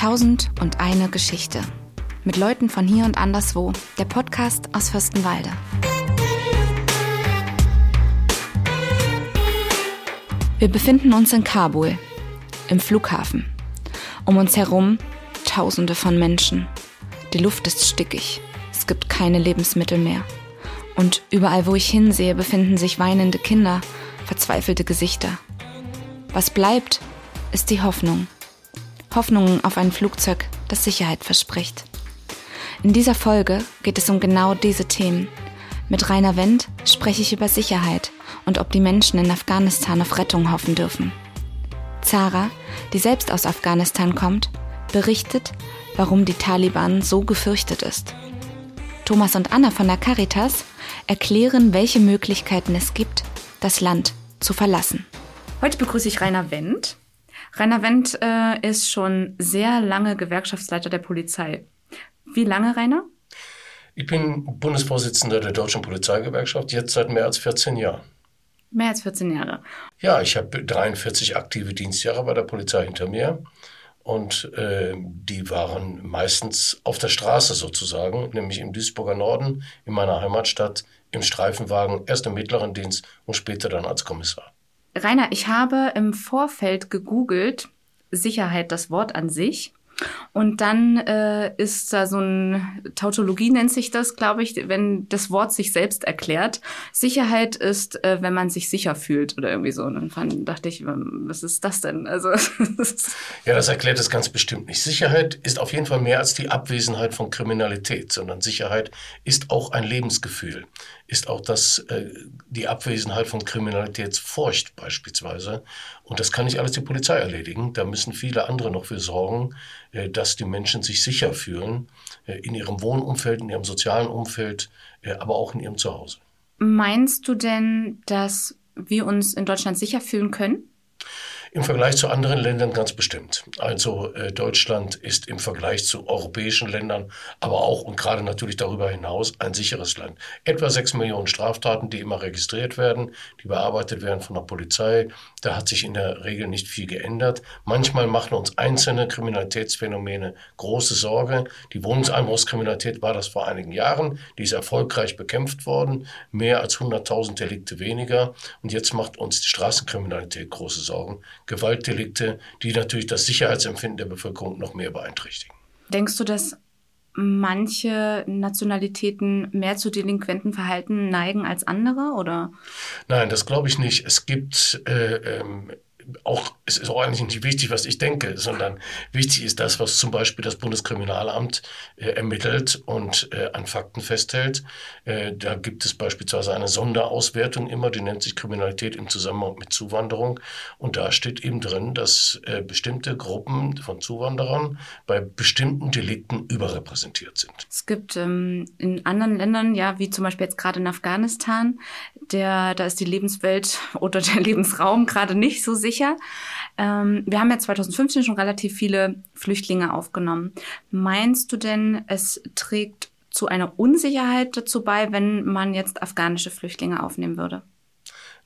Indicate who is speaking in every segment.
Speaker 1: Tausend und eine Geschichte. Mit Leuten von hier und anderswo. Der Podcast aus Fürstenwalde. Wir befinden uns in Kabul, im Flughafen. Um uns herum Tausende von Menschen. Die Luft ist stickig. Es gibt keine Lebensmittel mehr. Und überall, wo ich hinsehe, befinden sich weinende Kinder, verzweifelte Gesichter. Was bleibt, ist die Hoffnung. Hoffnung auf ein Flugzeug, das Sicherheit verspricht. In dieser Folge geht es um genau diese Themen. Mit Rainer Wendt spreche ich über Sicherheit und ob die Menschen in Afghanistan auf Rettung hoffen dürfen. Zara, die selbst aus Afghanistan kommt, berichtet, warum die Taliban so gefürchtet ist. Thomas und Anna von der Caritas erklären, welche Möglichkeiten es gibt, das Land zu verlassen.
Speaker 2: Heute begrüße ich Rainer Wendt. Rainer Wendt äh, ist schon sehr lange Gewerkschaftsleiter der Polizei. Wie lange, Rainer?
Speaker 3: Ich bin Bundesvorsitzender der Deutschen Polizeigewerkschaft, jetzt seit mehr als 14 Jahren.
Speaker 2: Mehr als 14 Jahre.
Speaker 3: Ja, ich habe 43 aktive Dienstjahre bei der Polizei hinter mir. Und äh, die waren meistens auf der Straße sozusagen, nämlich im Duisburger Norden, in meiner Heimatstadt, im Streifenwagen, erst im mittleren Dienst und später dann als Kommissar.
Speaker 2: Rainer, ich habe im Vorfeld gegoogelt, Sicherheit das Wort an sich. Und dann äh, ist da so ein Tautologie nennt sich das, glaube ich, wenn das Wort sich selbst erklärt. Sicherheit ist, äh, wenn man sich sicher fühlt oder irgendwie so. Und dann fand, dachte ich, ähm, was ist das denn? Also
Speaker 3: ja, das erklärt es ganz bestimmt nicht. Sicherheit ist auf jeden Fall mehr als die Abwesenheit von Kriminalität, sondern Sicherheit ist auch ein Lebensgefühl, ist auch das äh, die Abwesenheit von Kriminalitätsfurcht beispielsweise. Und das kann nicht alles die Polizei erledigen. Da müssen viele andere noch für sorgen, dass die Menschen sich sicher fühlen äh, in ihrem Wohnumfeld, in ihrem sozialen Umfeld, äh, aber auch in ihrem Zuhause.
Speaker 2: Meinst du denn, dass wir uns in Deutschland sicher fühlen können?
Speaker 3: Im Vergleich zu anderen Ländern ganz bestimmt. Also äh, Deutschland ist im Vergleich zu europäischen Ländern, aber auch und gerade natürlich darüber hinaus ein sicheres Land. Etwa sechs Millionen Straftaten, die immer registriert werden, die bearbeitet werden von der Polizei. Da hat sich in der Regel nicht viel geändert. Manchmal machen uns einzelne Kriminalitätsphänomene große Sorge. Die Wohnungseinbruchskriminalität war das vor einigen Jahren. Die ist erfolgreich bekämpft worden. Mehr als 100.000 Delikte weniger. Und jetzt macht uns die Straßenkriminalität große Sorgen. Gewaltdelikte, die natürlich das Sicherheitsempfinden der Bevölkerung noch mehr beeinträchtigen.
Speaker 2: Denkst du, dass manche Nationalitäten mehr zu delinquenten Verhalten neigen als andere, oder?
Speaker 3: Nein, das glaube ich nicht. Es gibt äh, ähm, auch, es ist auch eigentlich nicht wichtig, was ich denke, sondern wichtig ist das, was zum Beispiel das Bundeskriminalamt äh, ermittelt und äh, an Fakten festhält. Äh, da gibt es beispielsweise eine Sonderauswertung immer, die nennt sich Kriminalität im Zusammenhang mit Zuwanderung. Und da steht eben drin, dass äh, bestimmte Gruppen von Zuwanderern bei bestimmten Delikten überrepräsentiert sind.
Speaker 2: Es gibt ähm, in anderen Ländern, ja, wie zum Beispiel jetzt gerade in Afghanistan, der, da ist die Lebenswelt oder der Lebensraum gerade nicht so sicher sicher. Ähm, wir haben ja 2015 schon relativ viele Flüchtlinge aufgenommen. Meinst du denn, es trägt zu einer Unsicherheit dazu bei, wenn man jetzt afghanische Flüchtlinge aufnehmen würde?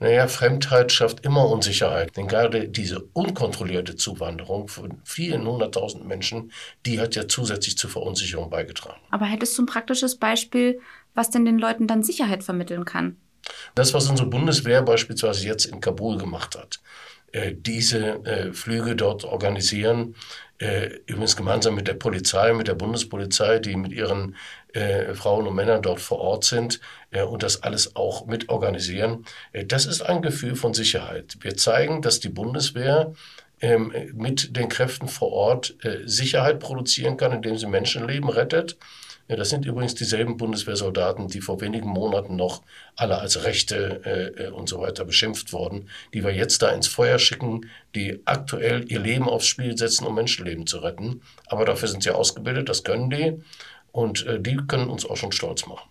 Speaker 3: Naja, Fremdheit schafft immer Unsicherheit. Denn gerade diese unkontrollierte Zuwanderung von vielen hunderttausend Menschen, die hat ja zusätzlich zur Verunsicherung beigetragen.
Speaker 2: Aber hättest du ein praktisches Beispiel, was denn den Leuten dann Sicherheit vermitteln kann?
Speaker 3: Das, was unsere Bundeswehr beispielsweise jetzt in Kabul gemacht hat. Äh, diese äh, Flüge dort organisieren. Äh, übrigens gemeinsam mit der Polizei, mit der Bundespolizei, die mit ihren Frauen und Männern dort vor Ort sind und das alles auch mit organisieren. das ist ein Gefühl von Sicherheit. Wir zeigen, dass die Bundeswehr ähm, mit den Kräften vor Ort Sicherheit produzieren kann, indem sie Menschenleben rettet ja, das sind übrigens dieselben Bundeswehrsoldaten, die vor wenigen Monaten noch alle als Rechte äh, äh, und so weiter beschimpft wurden, die wir jetzt da ins Feuer schicken, die aktuell ihr Leben aufs Spiel setzen, um Menschenleben zu retten. Aber dafür sind sie ausgebildet, das können die und äh, die können uns auch schon stolz machen.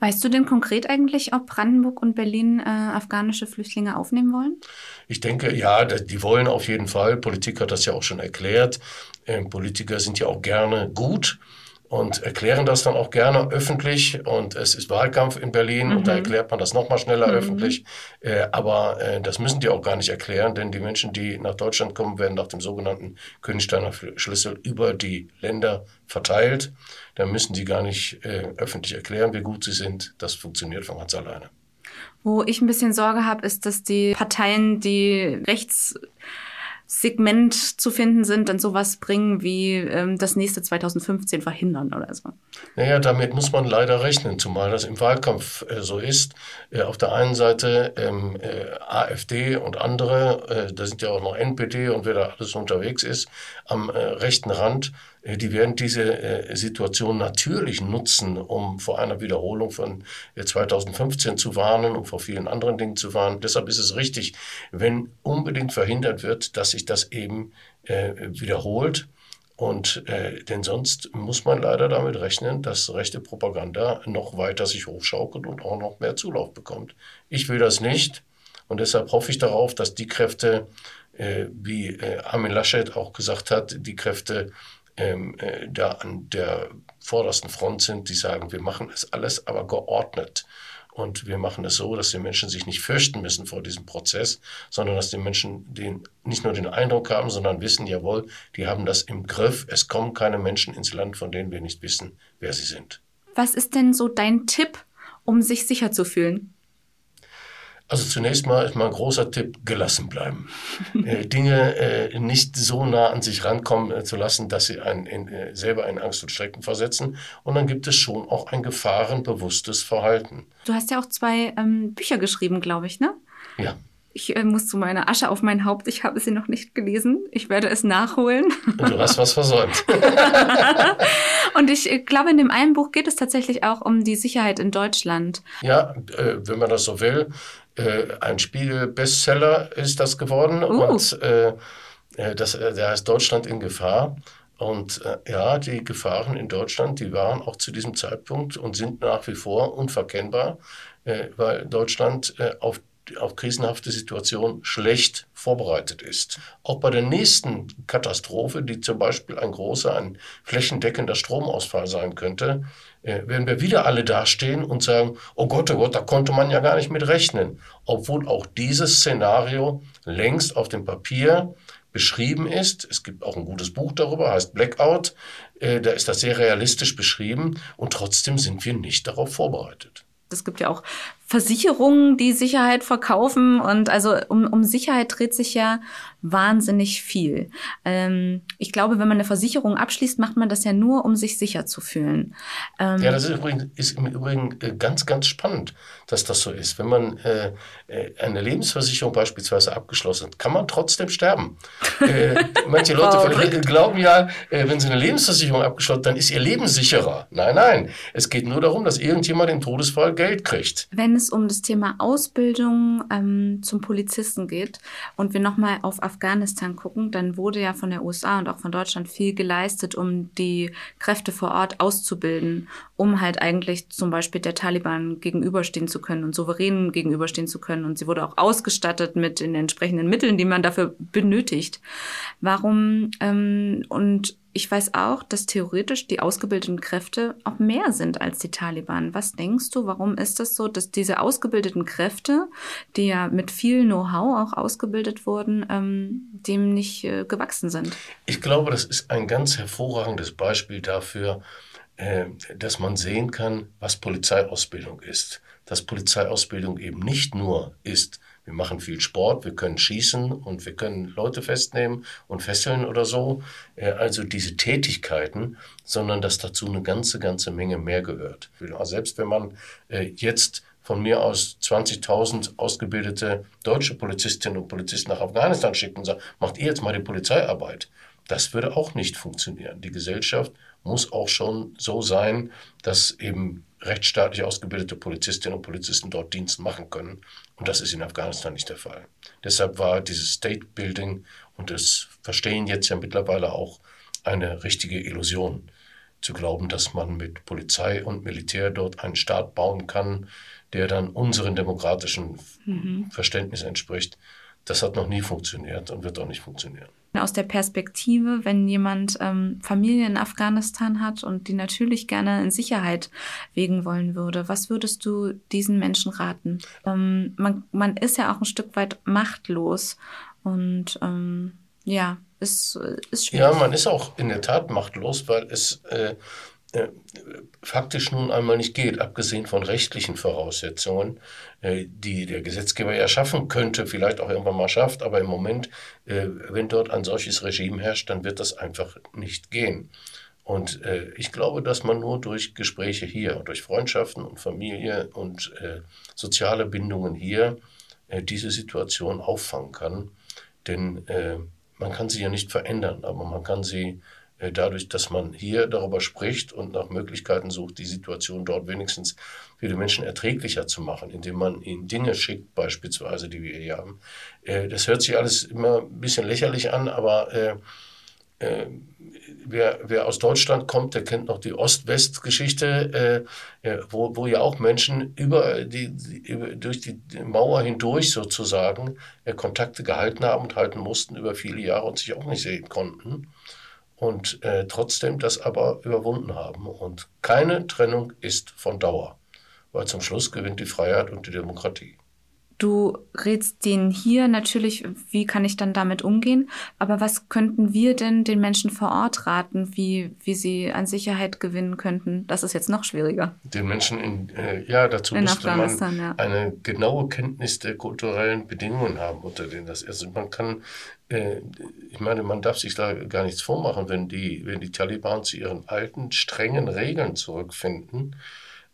Speaker 2: Weißt du denn konkret eigentlich, ob Brandenburg und Berlin äh, afghanische Flüchtlinge aufnehmen wollen?
Speaker 3: Ich denke, ja, die wollen auf jeden Fall. Politik hat das ja auch schon erklärt. Ähm, Politiker sind ja auch gerne gut und erklären das dann auch gerne öffentlich. Und es ist Wahlkampf in Berlin mhm. und da mhm. erklärt man das noch mal schneller mhm. öffentlich. Äh, aber äh, das müssen die auch gar nicht erklären, denn die Menschen, die nach Deutschland kommen, werden nach dem sogenannten Königsteiner Schlüssel über die Länder verteilt. Da müssen die gar nicht äh, öffentlich erklären, wie gut sie sind. Das funktioniert von ganz alleine.
Speaker 2: Wo ich ein bisschen Sorge habe, ist, dass die Parteien, die rechts Segment zu finden sind, dann sowas bringen wie ähm, das nächste 2015 verhindern oder so.
Speaker 3: Naja, damit muss man leider rechnen, zumal das im Wahlkampf äh, so ist. Äh, auf der einen Seite ähm, äh, AfD und andere, äh, da sind ja auch noch NPD und wer da alles unterwegs ist, am äh, rechten Rand die werden diese äh, Situation natürlich nutzen, um vor einer Wiederholung von 2015 äh, zu warnen und vor vielen anderen Dingen zu warnen. Deshalb ist es richtig, wenn unbedingt verhindert wird, dass sich das eben wiederholt. Und äh, denn sonst muss man leider damit rechnen, dass rechte Propaganda noch weiter sich hochschaukelt und auch noch mehr Zulauf bekommt. Ich will das nicht und deshalb hoffe ich darauf, dass die Kräfte, äh, wie äh, Armin Laschet auch gesagt hat, die Kräfte ähm, äh, da an der vordersten Front sind, die sagen, wir machen es alles aber geordnet. Und wir machen es so, dass die Menschen sich nicht fürchten müssen vor diesem Prozess, sondern dass die Menschen den, nicht nur den Eindruck haben, sondern wissen, jawohl, die haben das im Griff. Es kommen keine Menschen ins Land, von denen wir nicht wissen, wer sie sind.
Speaker 2: Was ist denn so dein Tipp, um sich sicher zu fühlen?
Speaker 3: Also zunächst mal ist mein großer Tipp, gelassen bleiben. äh, Dinge äh, nicht so nah an sich rankommen äh, zu lassen, dass sie einen in, selber in Angst und Schrecken versetzen. Und dann gibt es schon auch ein gefahrenbewusstes Verhalten.
Speaker 2: Du hast ja auch zwei ähm, Bücher geschrieben, glaube ich, ne?
Speaker 3: Ja.
Speaker 2: Ich äh, muss zu meiner Asche auf mein Haupt. Ich habe sie noch nicht gelesen. Ich werde es nachholen.
Speaker 3: Du hast was versäumt.
Speaker 2: Und ich äh, glaube, in dem einen Buch geht es tatsächlich auch um die Sicherheit in Deutschland.
Speaker 3: Ja, äh, wenn man das so will, äh, ein Spiegel-Bestseller ist das geworden. Uh. Und äh, äh, das, der heißt Deutschland in Gefahr. Und äh, ja, die Gefahren in Deutschland, die waren auch zu diesem Zeitpunkt und sind nach wie vor unverkennbar, äh, weil Deutschland äh, auf auf krisenhafte Situation schlecht vorbereitet ist. Auch bei der nächsten Katastrophe, die zum Beispiel ein großer, ein flächendeckender Stromausfall sein könnte, äh, werden wir wieder alle dastehen und sagen, oh Gott, oh Gott, da konnte man ja gar nicht mit rechnen. Obwohl auch dieses Szenario längst auf dem Papier beschrieben ist. Es gibt auch ein gutes Buch darüber, heißt Blackout. Äh, da ist das sehr realistisch beschrieben und trotzdem sind wir nicht darauf vorbereitet.
Speaker 2: Es gibt ja auch Versicherungen, die Sicherheit verkaufen. Und also um, um Sicherheit dreht sich ja wahnsinnig viel. Ähm, ich glaube, wenn man eine Versicherung abschließt, macht man das ja nur, um sich sicher zu fühlen.
Speaker 3: Ähm, ja, das ist, übrigens, ist im Übrigen äh, ganz, ganz spannend, dass das so ist. Wenn man äh, äh, eine Lebensversicherung beispielsweise abgeschlossen hat, kann man trotzdem sterben. äh, manche Leute oh, glauben ja, äh, wenn sie eine Lebensversicherung abgeschlossen dann ist ihr Leben sicherer. Nein, nein. Es geht nur darum, dass irgendjemand im Todesfall Geld kriegt.
Speaker 2: Wenn es um das Thema Ausbildung ähm, zum Polizisten geht und wir nochmal auf Afghanistan gucken, dann wurde ja von der USA und auch von Deutschland viel geleistet, um die Kräfte vor Ort auszubilden, um halt eigentlich zum Beispiel der Taliban gegenüberstehen zu können und souverän gegenüberstehen zu können. Und sie wurde auch ausgestattet mit den entsprechenden Mitteln, die man dafür benötigt. Warum ähm, und ich weiß auch, dass theoretisch die ausgebildeten Kräfte auch mehr sind als die Taliban. Was denkst du, warum ist das so, dass diese ausgebildeten Kräfte, die ja mit viel Know-how auch ausgebildet wurden, ähm, dem nicht äh, gewachsen sind?
Speaker 3: Ich glaube, das ist ein ganz hervorragendes Beispiel dafür, äh, dass man sehen kann, was Polizeiausbildung ist. Dass Polizeiausbildung eben nicht nur ist, wir machen viel Sport, wir können schießen und wir können Leute festnehmen und fesseln oder so. Äh, also diese Tätigkeiten, sondern dass dazu eine ganze, ganze Menge mehr gehört. Selbst wenn man äh, jetzt von mir aus 20.000 ausgebildete deutsche Polizistinnen und Polizisten nach Afghanistan schickt und sagt, macht ihr jetzt mal die Polizeiarbeit. Das würde auch nicht funktionieren. Die Gesellschaft muss auch schon so sein, dass eben rechtsstaatlich ausgebildete Polizistinnen und Polizisten dort Dienst machen können. Und das ist in Afghanistan nicht der Fall. Deshalb war dieses State Building und das Verstehen jetzt ja mittlerweile auch eine richtige Illusion. Zu glauben, dass man mit Polizei und Militär dort einen Staat bauen kann, der dann unserem demokratischen mhm. Verständnis entspricht, das hat noch nie funktioniert und wird auch nicht funktionieren.
Speaker 2: Aus der Perspektive, wenn jemand ähm, Familie in Afghanistan hat und die natürlich gerne in Sicherheit wegen wollen würde, was würdest du diesen Menschen raten? Ähm, man, man ist ja auch ein Stück weit machtlos und ähm, ja, ist, ist schwierig.
Speaker 3: Ja, man ist auch in der Tat machtlos, weil es äh, äh, faktisch nun einmal nicht geht, abgesehen von rechtlichen Voraussetzungen, äh, die der Gesetzgeber ja schaffen könnte, vielleicht auch irgendwann mal schafft, aber im Moment, äh, wenn dort ein solches Regime herrscht, dann wird das einfach nicht gehen. Und ich glaube, dass man nur durch Gespräche hier, durch Freundschaften und Familie und soziale Bindungen hier diese Situation auffangen kann. Denn man kann sie ja nicht verändern, aber man kann sie dadurch, dass man hier darüber spricht und nach Möglichkeiten sucht, die Situation dort wenigstens für die Menschen erträglicher zu machen, indem man ihnen Dinge schickt, beispielsweise, die wir hier haben. Äh, das hört sich alles immer ein bisschen lächerlich an, aber äh, wer, wer aus Deutschland kommt, der kennt noch die Ost-West-Geschichte, wo, wo ja auch Menschen über die, über, durch die Mauer hindurch sozusagen Kontakte gehalten haben und halten mussten über viele Jahre und sich auch nicht sehen konnten und äh, trotzdem das aber überwunden haben. Und keine Trennung ist von Dauer, weil zum Schluss gewinnt die Freiheit und die Demokratie.
Speaker 2: Du rätst denen hier natürlich, wie kann ich dann damit umgehen? Aber was könnten wir denn den Menschen vor Ort raten, wie, wie sie an Sicherheit gewinnen könnten? Das ist jetzt noch schwieriger.
Speaker 3: Den Menschen in, äh, ja, dazu in müsste man ja. eine genaue Kenntnis der kulturellen Bedingungen haben, unter denen das ist. Also man kann, ich meine, man darf sich da gar nichts vormachen, wenn die, wenn die Taliban zu ihren alten, strengen Regeln zurückfinden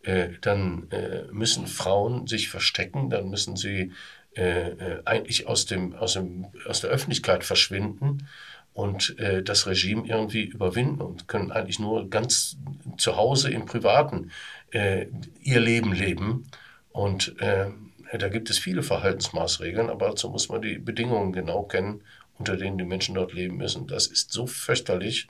Speaker 3: äh, dann äh, müssen Frauen sich verstecken, dann müssen sie äh, äh, eigentlich aus, dem, aus, dem, aus der Öffentlichkeit verschwinden und äh, das Regime irgendwie überwinden und können eigentlich nur ganz zu Hause im Privaten äh, ihr Leben leben. Und äh, da gibt es viele Verhaltensmaßregeln, aber dazu muss man die Bedingungen genau kennen, unter denen die Menschen dort leben müssen. Das ist so fürchterlich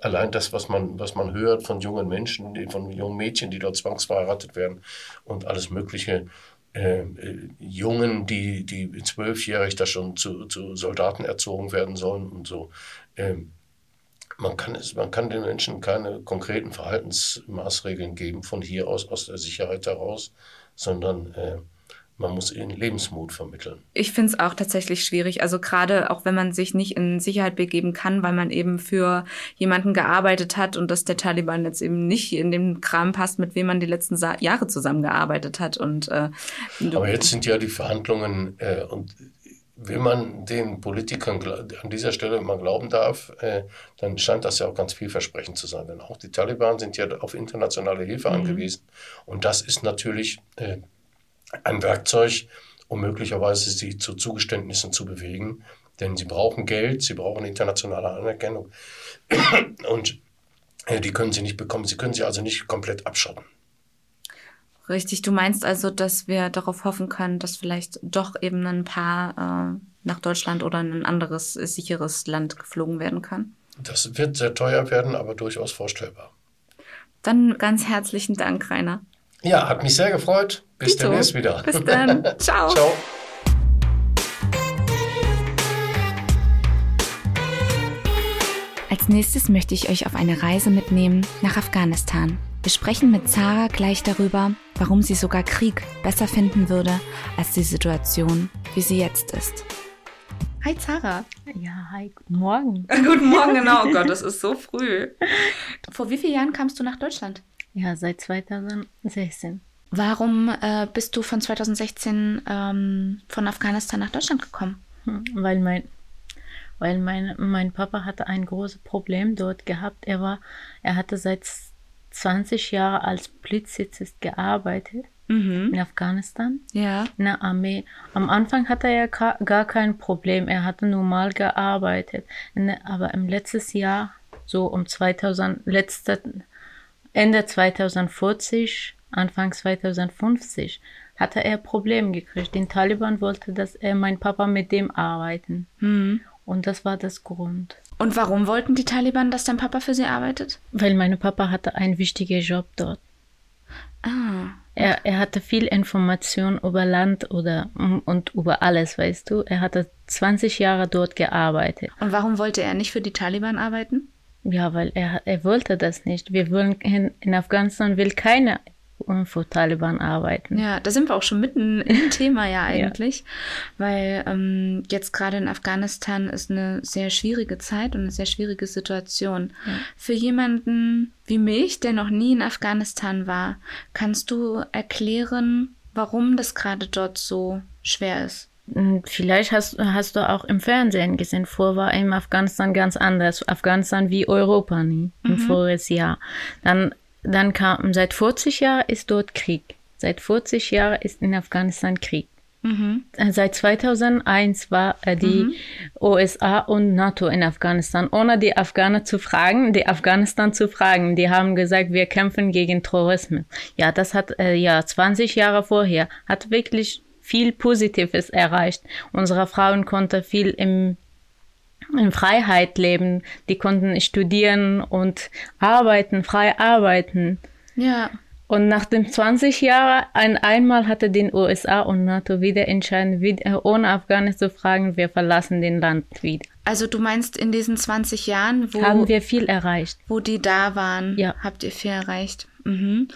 Speaker 3: allein das, was man, was man hört von jungen Menschen, von jungen Mädchen, die dort zwangsverheiratet werden und alles Mögliche. Äh, äh, Jungen, die, die zwölfjährig da schon zu, zu Soldaten erzogen werden sollen und so. Ähm, man kann, es, man kann den Menschen keine konkreten Verhaltensmaßregeln geben von hier aus, aus der Sicherheit heraus, sondern äh, man muss ihnen Lebensmut vermitteln.
Speaker 2: Ich finde es auch tatsächlich schwierig. Also gerade auch wenn man sich nicht in Sicherheit begeben kann, weil man eben für jemanden gearbeitet hat und dass der Taliban jetzt eben nicht in den Kram passt, mit wem man die letzten Sa Jahre zusammengearbeitet hat. Und, äh,
Speaker 3: Aber jetzt sind ja die Verhandlungen äh, und wenn man den Politikern an dieser Stelle mal glauben darf, äh, dann scheint das ja auch ganz vielversprechend zu sein. Denn auch die Taliban sind ja auf internationale Hilfe mhm. angewiesen. Und das ist natürlich äh, ein Werkzeug, um möglicherweise sie zu Zugeständnissen zu bewegen. Denn sie brauchen Geld, sie brauchen internationale Anerkennung und äh, die können sie nicht bekommen. Sie können sie also nicht komplett abschotten.
Speaker 2: Richtig, du meinst also, dass wir darauf hoffen können, dass vielleicht doch eben ein paar äh, nach Deutschland oder in ein anderes sicheres Land geflogen werden kann?
Speaker 3: Das wird sehr teuer werden, aber durchaus vorstellbar.
Speaker 2: Dann ganz herzlichen Dank, Rainer.
Speaker 3: Ja, hat mich sehr gefreut. Bis Dito. demnächst wieder.
Speaker 2: Bis dann. Ciao. Ciao.
Speaker 1: Als nächstes möchte ich euch auf eine Reise mitnehmen nach Afghanistan. Wir sprechen mit Zara gleich darüber, warum sie sogar Krieg besser finden würde als die Situation, wie sie jetzt ist.
Speaker 2: Hi Zara.
Speaker 4: Ja, hi, guten Morgen.
Speaker 2: guten Morgen, genau. Oh Gott, es ist so früh. Vor wie vielen Jahren kamst du nach Deutschland?
Speaker 4: Ja, seit 2016.
Speaker 2: Warum äh, bist du von 2016 ähm, von Afghanistan nach Deutschland gekommen?
Speaker 4: Hm, weil mein, weil mein, mein Papa hatte ein großes Problem dort gehabt. Er war, er hatte seit 20 Jahren als Polizist gearbeitet mhm. in Afghanistan.
Speaker 2: Ja.
Speaker 4: In der Armee. Am Anfang hatte er gar kein Problem. Er hatte normal gearbeitet. Aber im letzten Jahr, so um 2000, letzte Ende 2040, Anfang 2050 hatte er Probleme gekriegt. Den Taliban wollte, dass er mein Papa mit dem arbeiten. Mhm. Und das war das Grund.
Speaker 2: Und warum wollten die Taliban, dass dein Papa für sie arbeitet?
Speaker 4: Weil mein Papa hatte einen wichtigen Job dort. Ah. Er, er hatte viel Information über Land oder und über alles, weißt du. Er hatte 20 Jahre dort gearbeitet.
Speaker 2: Und warum wollte er nicht für die Taliban arbeiten?
Speaker 4: Ja, weil er, er wollte das nicht. Wir wollen in, in Afghanistan will keiner für Taliban arbeiten.
Speaker 2: Ja, da sind wir auch schon mitten im Thema ja eigentlich, ja. weil ähm, jetzt gerade in Afghanistan ist eine sehr schwierige Zeit und eine sehr schwierige Situation. Ja. Für jemanden wie mich, der noch nie in Afghanistan war, kannst du erklären, warum das gerade dort so schwer ist?
Speaker 4: Hm, vielleicht hast, hast du auch im Fernsehen gesehen, vor war in Afghanistan ganz anders. Afghanistan wie Europa nie, im mhm. voriges Jahr. Dann dann kam, seit 40 Jahren ist dort Krieg. Seit 40 Jahren ist in Afghanistan Krieg. Mhm. Seit 2001 war äh, die mhm. USA und NATO in Afghanistan, ohne die Afghaner zu fragen, die Afghanistan zu fragen. Die haben gesagt, wir kämpfen gegen Terrorismus. Ja, das hat äh, ja 20 Jahre vorher hat wirklich viel Positives erreicht. Unsere Frauen konnten viel im in Freiheit leben. Die konnten studieren und arbeiten, frei arbeiten.
Speaker 2: Ja.
Speaker 4: Und nach den 20 Jahren, ein einmal hatte den USA und NATO wieder entschieden, ohne Afghanistan zu fragen, wir verlassen den Land wieder.
Speaker 2: Also du meinst in diesen 20 Jahren,
Speaker 4: wo haben wir viel erreicht,
Speaker 2: wo die da waren,
Speaker 4: ja.
Speaker 2: habt ihr viel erreicht. Mhm.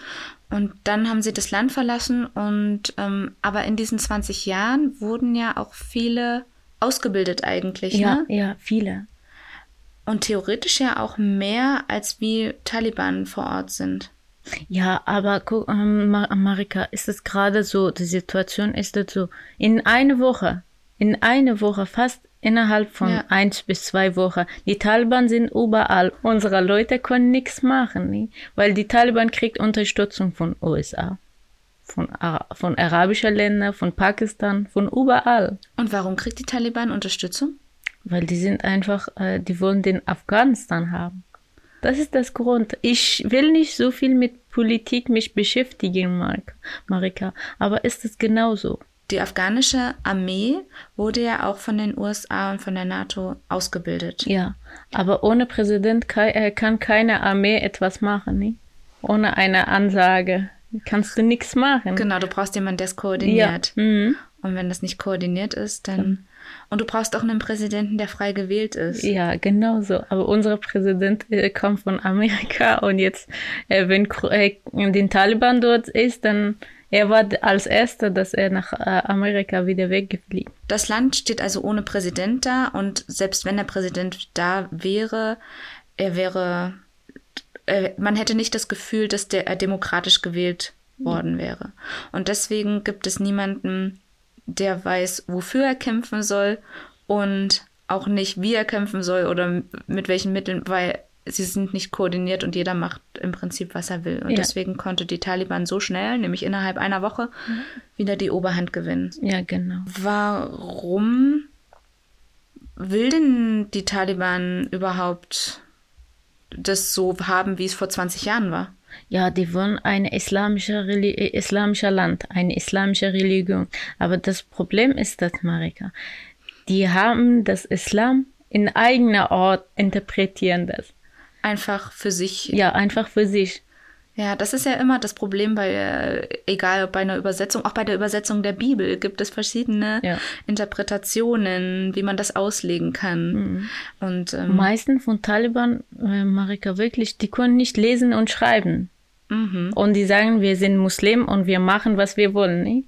Speaker 2: Und dann haben sie das Land verlassen und ähm, aber in diesen 20 Jahren wurden ja auch viele ausgebildet eigentlich,
Speaker 4: ja,
Speaker 2: ne?
Speaker 4: Ja, viele.
Speaker 2: Und theoretisch ja auch mehr, als wie Taliban vor Ort sind.
Speaker 4: Ja, aber guck, ähm, Marika, ist es gerade so, die Situation ist so, in eine Woche, in eine Woche, fast innerhalb von ja. eins bis zwei Wochen, die Taliban sind überall. Unsere Leute können nichts machen, nie? weil die Taliban kriegt Unterstützung von USA von, von arabischen Ländern, von Pakistan, von überall.
Speaker 2: Und warum kriegt die Taliban Unterstützung?
Speaker 4: Weil die sind einfach, äh, die wollen den Afghanistan haben. Das ist das Grund. Ich will nicht so viel mit Politik mich beschäftigen, Marika, aber ist es genauso?
Speaker 2: Die afghanische Armee wurde ja auch von den USA und von der NATO ausgebildet.
Speaker 4: Ja, aber ohne Präsident kann, äh, kann keine Armee etwas machen, nicht? ohne eine Ansage kannst du nichts machen.
Speaker 2: Genau, du brauchst jemanden, der es koordiniert. Ja. Mhm. Und wenn das nicht koordiniert ist, dann. Und du brauchst auch einen Präsidenten, der frei gewählt ist.
Speaker 4: Ja, genau so. Aber unser Präsident äh, kommt von Amerika und jetzt, äh, wenn äh, den Taliban dort ist, dann er war als erster, dass er nach äh, Amerika wieder weggeflogen.
Speaker 2: Das Land steht also ohne Präsident da und selbst wenn der Präsident da wäre, er wäre äh, man hätte nicht das Gefühl, dass der äh, demokratisch gewählt worden wäre. Und deswegen gibt es niemanden, der weiß, wofür er kämpfen soll und auch nicht, wie er kämpfen soll oder mit welchen Mitteln, weil sie sind nicht koordiniert und jeder macht im Prinzip, was er will. Und ja. deswegen konnte die Taliban so schnell, nämlich innerhalb einer Woche, mhm. wieder die Oberhand gewinnen.
Speaker 4: Ja, genau.
Speaker 2: Warum will denn die Taliban überhaupt das so haben, wie es vor 20 Jahren war.
Speaker 4: Ja, die wollen ein islamischer, islamischer Land, eine islamische Religion. Aber das Problem ist das, Marika. Die haben das Islam in eigener Ort interpretieren das.
Speaker 2: Einfach für sich.
Speaker 4: Ja, einfach für sich.
Speaker 2: Ja, das ist ja immer das Problem bei, äh, egal bei einer Übersetzung, auch bei der Übersetzung der Bibel gibt es verschiedene ja. Interpretationen, wie man das auslegen kann. Mhm.
Speaker 4: Und ähm, meisten von Taliban, äh, Marika, wirklich, die können nicht lesen und schreiben. Mhm. Und die sagen, wir sind Muslim und wir machen, was wir wollen. Ne?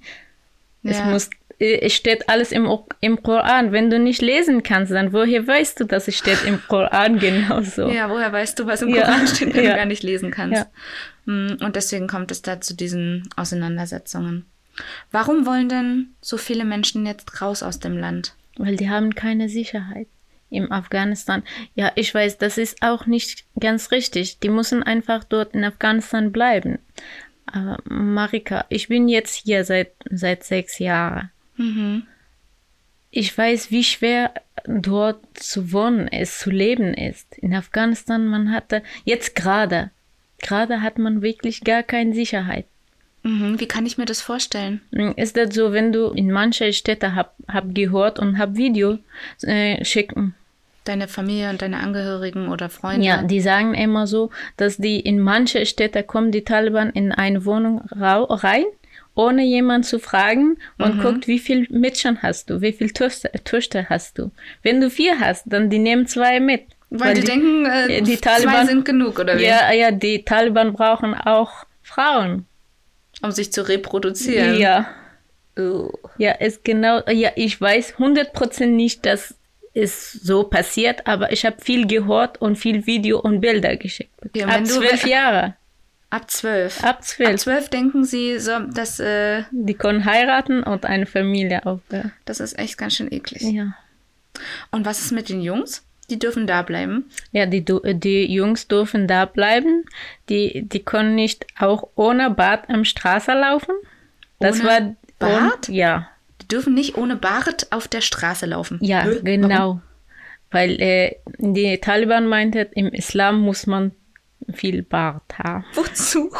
Speaker 4: Ja. Es muss es steht alles im, im Koran. Wenn du nicht lesen kannst, dann woher weißt du, dass es steht im Koran genauso?
Speaker 2: Ja, woher weißt du, was im Koran ja. steht, wenn ja. du gar nicht lesen kannst? Ja. Mm, und deswegen kommt es da zu diesen Auseinandersetzungen. Warum wollen denn so viele Menschen jetzt raus aus dem Land?
Speaker 4: Weil die haben keine Sicherheit im Afghanistan. Ja, ich weiß, das ist auch nicht ganz richtig. Die müssen einfach dort in Afghanistan bleiben. Aber Marika, ich bin jetzt hier seit, seit sechs Jahren. Mhm. Ich weiß, wie schwer dort zu wohnen ist, zu leben ist. In Afghanistan, man hatte jetzt gerade Gerade hat man wirklich gar keine Sicherheit.
Speaker 2: Mhm, wie kann ich mir das vorstellen?
Speaker 4: Hm, ist das so, wenn du in manche Städte hab, hab gehört und hab Video äh, schicken?
Speaker 2: Deine Familie und deine Angehörigen oder Freunde?
Speaker 4: Ja, die sagen immer so, dass die in manche Städte kommen die Taliban in eine Wohnung rein ohne jemand zu fragen und mhm. guckt, wie viel Mädchen hast du, wie viel Töchter, Töchter hast du. Wenn du vier hast, dann die nehmen zwei mit.
Speaker 2: Weil, weil die, die, denken, äh, die Taliban, zwei sind genug, oder wie?
Speaker 4: Ja, ja, die Taliban brauchen auch Frauen.
Speaker 2: Um sich zu reproduzieren.
Speaker 4: Ja. Oh. Ja, ist genau, ja, ich weiß 100% nicht, dass es so passiert, aber ich habe viel gehört und viel Video und Bilder geschickt. Ja, Ab zwölf Jahre.
Speaker 2: Ab zwölf.
Speaker 4: Ab zwölf. Ab
Speaker 2: zwölf denken sie so, dass. Äh,
Speaker 4: die können heiraten und eine Familie aufbauen.
Speaker 2: Das ist echt ganz schön eklig.
Speaker 4: Ja.
Speaker 2: Und was ist mit den Jungs? Die dürfen da bleiben.
Speaker 4: Ja, die, die Jungs dürfen da bleiben. Die, die können nicht auch ohne Bart am Straße laufen. Das
Speaker 2: ohne war Bart?
Speaker 4: Und, ja.
Speaker 2: Die dürfen nicht ohne Bart auf der Straße laufen.
Speaker 4: Ja, Hö? genau. Warum? Weil äh, die Taliban meinte, im Islam muss man viel Bart haben.
Speaker 2: Wozu?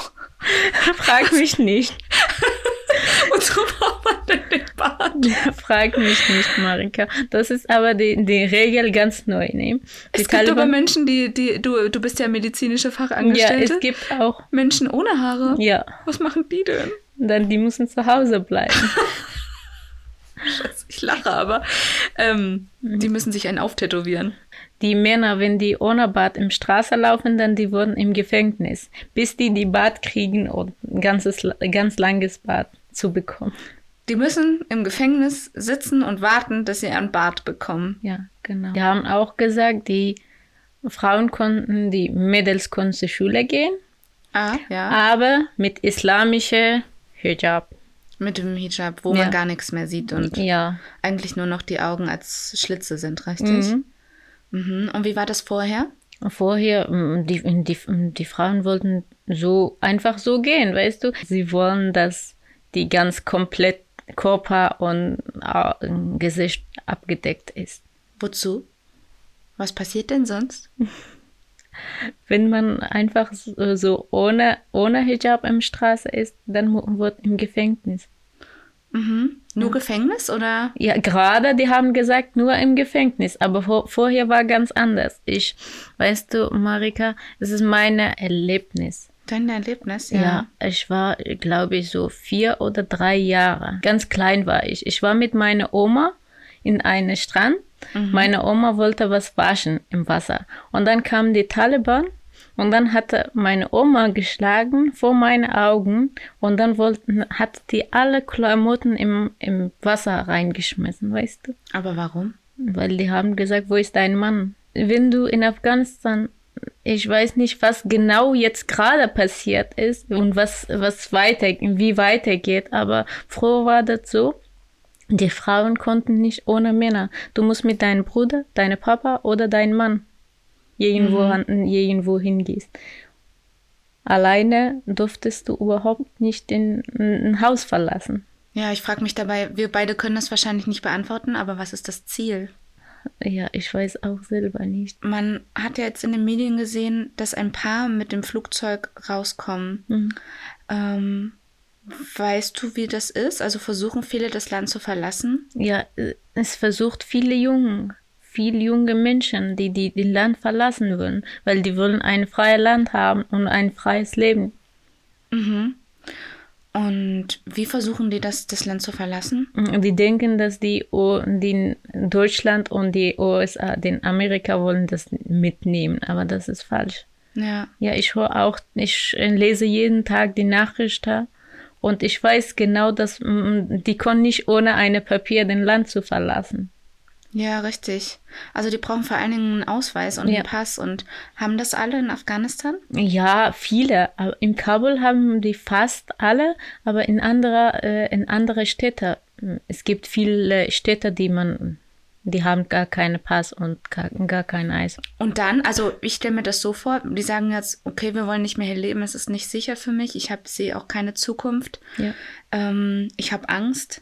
Speaker 4: Frag mich nicht.
Speaker 2: Wozu braucht man denn den Bart?
Speaker 4: Frag mich nicht, Marika. Das ist aber die, die Regel ganz neu. Ne?
Speaker 2: Die es gibt aber Menschen, die, die, du, du bist ja medizinische Fachangestellte.
Speaker 4: Ja, es gibt auch
Speaker 2: Menschen ohne Haare.
Speaker 4: Ja.
Speaker 2: Was machen die denn?
Speaker 4: Dann die müssen zu Hause bleiben.
Speaker 2: Scheiße, ich lache, aber ähm, die müssen sich einen auftätowieren.
Speaker 4: Die Männer, wenn die ohne Bart im Straße laufen, dann die wurden im Gefängnis, bis die die Bart kriegen und ein ganzes, ganz langes Bart zu bekommen.
Speaker 2: Die müssen im Gefängnis sitzen und warten, dass sie ein Bart bekommen.
Speaker 4: Ja, genau. Die haben auch gesagt, die Frauen konnten, die Mädels konnten zur Schule gehen.
Speaker 2: Ah, ja.
Speaker 4: Aber mit islamischer Hijab.
Speaker 2: Mit dem Hijab, wo ja. man gar nichts mehr sieht und
Speaker 4: ja.
Speaker 2: eigentlich nur noch die Augen als Schlitze sind, richtig? Mhm. Mhm. Und wie war das vorher?
Speaker 4: Vorher, die, die, die Frauen wollten so einfach so gehen, weißt du? Sie wollen, dass die ganz komplett Körper und äh, Gesicht abgedeckt ist.
Speaker 2: Wozu? Was passiert denn sonst?
Speaker 4: Wenn man einfach so ohne, ohne Hijab im Straße ist, dann wird im Gefängnis.
Speaker 2: Mhm. Nur. Gefängnis oder?
Speaker 4: Ja, gerade, die haben gesagt, nur im Gefängnis. Aber vor, vorher war ganz anders. Ich, weißt du, Marika, es ist mein Erlebnis.
Speaker 2: Dein Erlebnis, ja.
Speaker 4: Ja, ich war, glaube ich, so vier oder drei Jahre. Ganz klein war ich. Ich war mit meiner Oma in einem Strand. Mhm. Meine Oma wollte was waschen im Wasser. Und dann kamen die Taliban und dann hatte meine Oma geschlagen vor meinen Augen und dann wollten, hat die alle Klamotten im, im Wasser reingeschmissen, weißt du?
Speaker 2: Aber warum?
Speaker 4: Weil die haben gesagt, wo ist dein Mann? Wenn du in Afghanistan ich weiß nicht, was genau jetzt gerade passiert ist und was, was weiter, wie weitergeht, aber früher war das so, die Frauen konnten nicht ohne Männer. Du musst mit deinem Bruder, deinem Papa oder deinem Mann irgendwo, mhm. irgendwo hingehst. Alleine durftest du überhaupt nicht in, ein Haus verlassen.
Speaker 2: Ja, ich frage mich dabei, wir beide können das wahrscheinlich nicht beantworten, aber was ist das Ziel?
Speaker 4: Ja, ich weiß auch selber nicht.
Speaker 2: Man hat ja jetzt in den Medien gesehen, dass ein Paar mit dem Flugzeug rauskommen. Mhm. Ähm, weißt du, wie das ist? Also versuchen viele das Land zu verlassen?
Speaker 4: Ja, es versucht viele Jungen viele junge Menschen, die, die das Land verlassen wollen, weil die wollen ein freies Land haben und ein freies Leben.
Speaker 2: Mhm. Und wie versuchen die das, das Land zu verlassen?
Speaker 4: Die denken, dass die, die Deutschland und die USA, den Amerika wollen das mitnehmen, aber das ist falsch.
Speaker 2: Ja.
Speaker 4: Ja, ich höre auch, ich lese jeden Tag die Nachrichten und ich weiß genau, dass die können nicht ohne ein Papier den Land zu verlassen.
Speaker 2: Ja, richtig. Also die brauchen vor allen Dingen einen Ausweis und ja. einen Pass und haben das alle in Afghanistan?
Speaker 4: Ja, viele. In Kabul haben die fast alle, aber in andere, äh, in andere Städte. Es gibt viele Städte, die man, die haben gar keinen Pass und gar, gar kein Eis.
Speaker 2: Und dann, also ich stelle mir das so vor, die sagen jetzt, okay, wir wollen nicht mehr hier leben, es ist nicht sicher für mich, ich habe sehe auch keine Zukunft,
Speaker 4: ja.
Speaker 2: ähm, ich habe Angst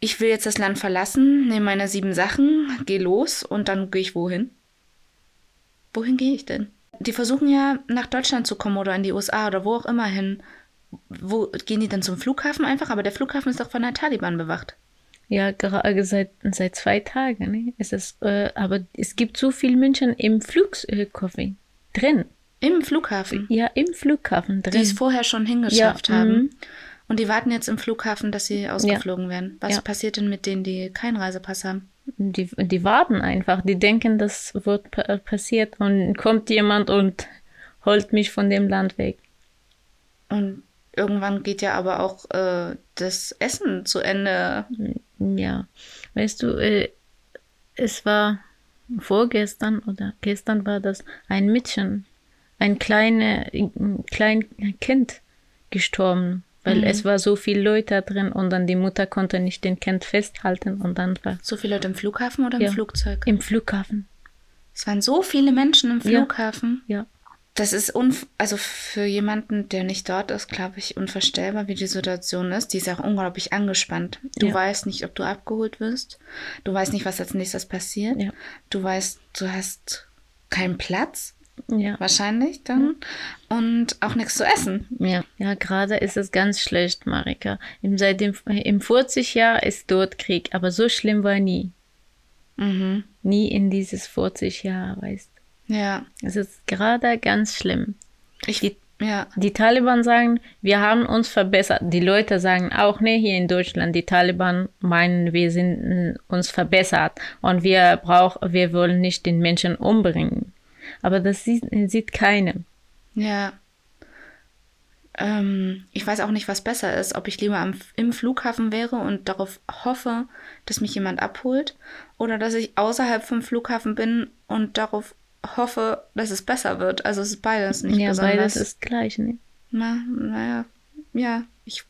Speaker 2: ich will jetzt das Land verlassen, nehme meine sieben Sachen, gehe los und dann gehe ich wohin? Wohin gehe ich denn? Die versuchen ja nach Deutschland zu kommen oder in die USA oder wo auch immer hin. Wo gehen die dann zum Flughafen einfach? Aber der Flughafen ist doch von der Taliban bewacht.
Speaker 4: Ja, gerade seit, seit zwei Tagen. Ne? Es ist, äh, aber es gibt so viele Menschen im Flughafen drin.
Speaker 2: Im Flughafen?
Speaker 4: Ja, im Flughafen drin.
Speaker 2: Die es vorher schon hingeschafft ja, haben. Und die warten jetzt im Flughafen, dass sie ausgeflogen werden. Was
Speaker 4: Ja.
Speaker 2: passiert denn mit denen, die keinen Reisepass haben?
Speaker 4: Die, die warten einfach. Die denken, das wird pa passiert und kommt jemand und holt mich von dem Land weg.
Speaker 2: Und irgendwann geht ja aber auch äh, das Essen zu Ende.
Speaker 4: Ja, weißt du, äh, es war vorgestern oder gestern war das ein Mädchen, ein kleine, ein klein Kind gestorben, weil es war so viel Leute da drin und dann die Mutter konnte nicht den Kind festhalten und dann war
Speaker 2: So viele Leute im Flughafen oder im
Speaker 4: Ja.
Speaker 2: Flugzeug?
Speaker 4: im Flughafen.
Speaker 2: Es waren so viele Menschen im
Speaker 4: Ja.
Speaker 2: Flughafen.
Speaker 4: Ja,
Speaker 2: Das ist unf also für jemanden, der nicht dort ist, glaube ich, unvorstellbar, wie die Situation ist. Die ist auch unglaublich angespannt. Du
Speaker 4: Ja.
Speaker 2: weißt nicht, ob du abgeholt wirst. Du weißt nicht, was als nächstes passiert.
Speaker 4: Ja.
Speaker 2: Du weißt, du hast keinen Platz,
Speaker 4: ja.
Speaker 2: wahrscheinlich dann. Und auch nichts zu essen.
Speaker 4: Ja, ja, gerade ist es ganz schlecht, Marika. Im, seit dem, im 40 Jahr ist dort Krieg, aber so schlimm war nie.
Speaker 2: Mhm.
Speaker 4: Nie in dieses 40 Jahr, weißt
Speaker 2: Ja.
Speaker 4: Es ist gerade ganz schlimm.
Speaker 2: Ich,
Speaker 4: Die-
Speaker 2: ja.
Speaker 4: Die Taliban sagen, wir haben uns verbessert. Die Leute sagen auch, ne, hier in Deutschland, die Taliban meinen, wir sind äh, uns verbessert und wir brauchen, wir wollen nicht den Menschen umbringen. Aber das sieht, sieht keiner.
Speaker 2: Ja. Ähm, ich weiß auch nicht, was besser ist, ob ich lieber am, im Flughafen wäre und darauf hoffe, dass mich jemand abholt, oder dass ich außerhalb vom Flughafen bin und darauf hoffe, dass es besser wird. Also es ist beides nicht
Speaker 4: ja,
Speaker 2: besonders.
Speaker 4: beides ist gleich, ne?
Speaker 2: Na, naja, ja, ich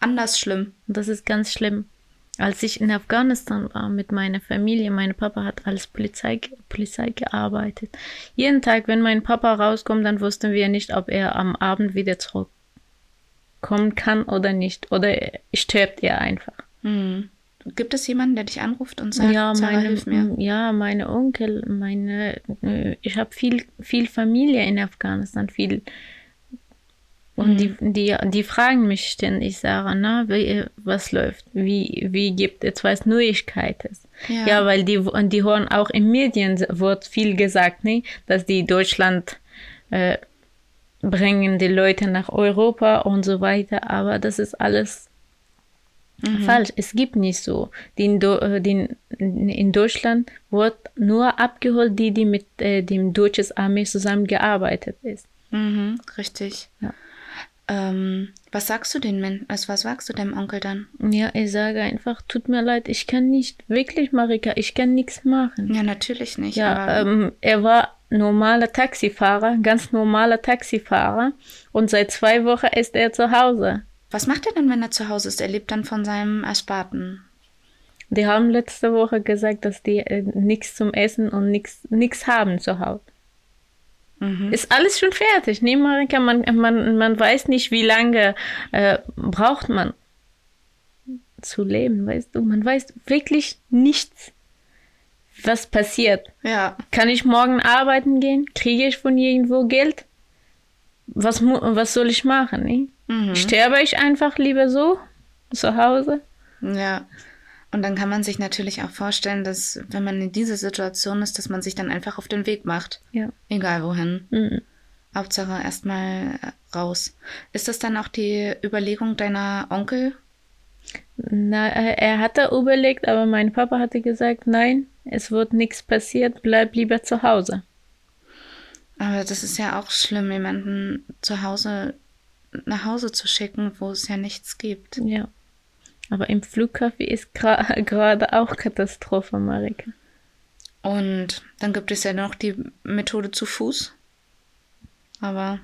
Speaker 2: anders schlimm.
Speaker 4: Das ist ganz schlimm. Als ich in Afghanistan war mit meiner Familie, mein Papa hat als Polizei, Polizei gearbeitet. Jeden Tag, wenn mein Papa rauskommt, dann wussten wir nicht, ob er am Abend wieder zurückkommen kann oder nicht. Oder stirbt er einfach.
Speaker 2: Hm. Gibt es jemanden, der dich anruft und sagt,
Speaker 4: ja,
Speaker 2: Sarah,
Speaker 4: meine,
Speaker 2: hilf mir?
Speaker 4: ja, meine Onkel, meine, äh, ich habe viel, viel Familie in Afghanistan, viel. Und die, die, die fragen mich ständig, Sarah, na, wie, was läuft? Wie, wie gibt es was Neuigkeiten?
Speaker 2: Ja.
Speaker 4: Ja. weil die, die hören auch in Medien wird viel gesagt, ne, dass die Deutschland äh, bringen die Leute nach Europa und so weiter, aber das ist alles falsch. Es gibt nicht so. Die in, äh, die in Deutschland wird nur abgeholt, die, die mit äh, dem deutschen Armee zusammengearbeitet ist.
Speaker 2: Mhm, richtig.
Speaker 4: Ja.
Speaker 2: Ähm, was sagst du den Menschen, also was sagst du deinem Onkel dann?
Speaker 4: Ja, ich sage einfach, tut mir leid, ich kann nicht, wirklich, Marika, ich kann nichts machen.
Speaker 2: Ja, natürlich nicht.
Speaker 4: Ja, ähm, er war normaler Taxifahrer, ganz normaler Taxifahrer und seit zwei Wochen ist er zu Hause.
Speaker 2: was macht er denn, wenn er zu Hause ist? Er lebt dann von seinem Ersparten.
Speaker 4: Die haben letzte Woche gesagt, dass die äh, nichts zum Essen und nichts haben zu Hause.
Speaker 2: Mhm.
Speaker 4: Ist alles schon fertig, ne, Marika? Man, man, man weiß nicht, wie lange äh, braucht man zu leben, weißt du? Man weiß wirklich nichts, was passiert.
Speaker 2: Ja,
Speaker 4: Kann ich morgen arbeiten gehen? Kriege ich von irgendwo Geld? Was, was soll ich machen? Ne?
Speaker 2: Mhm.
Speaker 4: Sterbe ich einfach lieber so zu Hause?
Speaker 2: ja. Und dann kann man sich natürlich auch vorstellen, dass wenn man in dieser Situation ist, dass man sich dann einfach auf den Weg macht.
Speaker 4: Ja.
Speaker 2: Egal wohin.
Speaker 4: Mhm.
Speaker 2: Hauptsache erstmal raus. Ist das dann auch die Überlegung deiner Onkel?
Speaker 4: Na, er hatte überlegt, aber mein Papa hatte gesagt, nein, es wird nichts passiert, bleib lieber zu Hause.
Speaker 2: Aber das ist ja auch schlimm, jemanden zu Hause nach Hause zu schicken, wo es ja nichts gibt.
Speaker 4: Ja. Aber im Flughafen ist gra- gerade auch Katastrophe, Marika.
Speaker 2: Und dann gibt es ja noch die Methode zu Fuß. Aber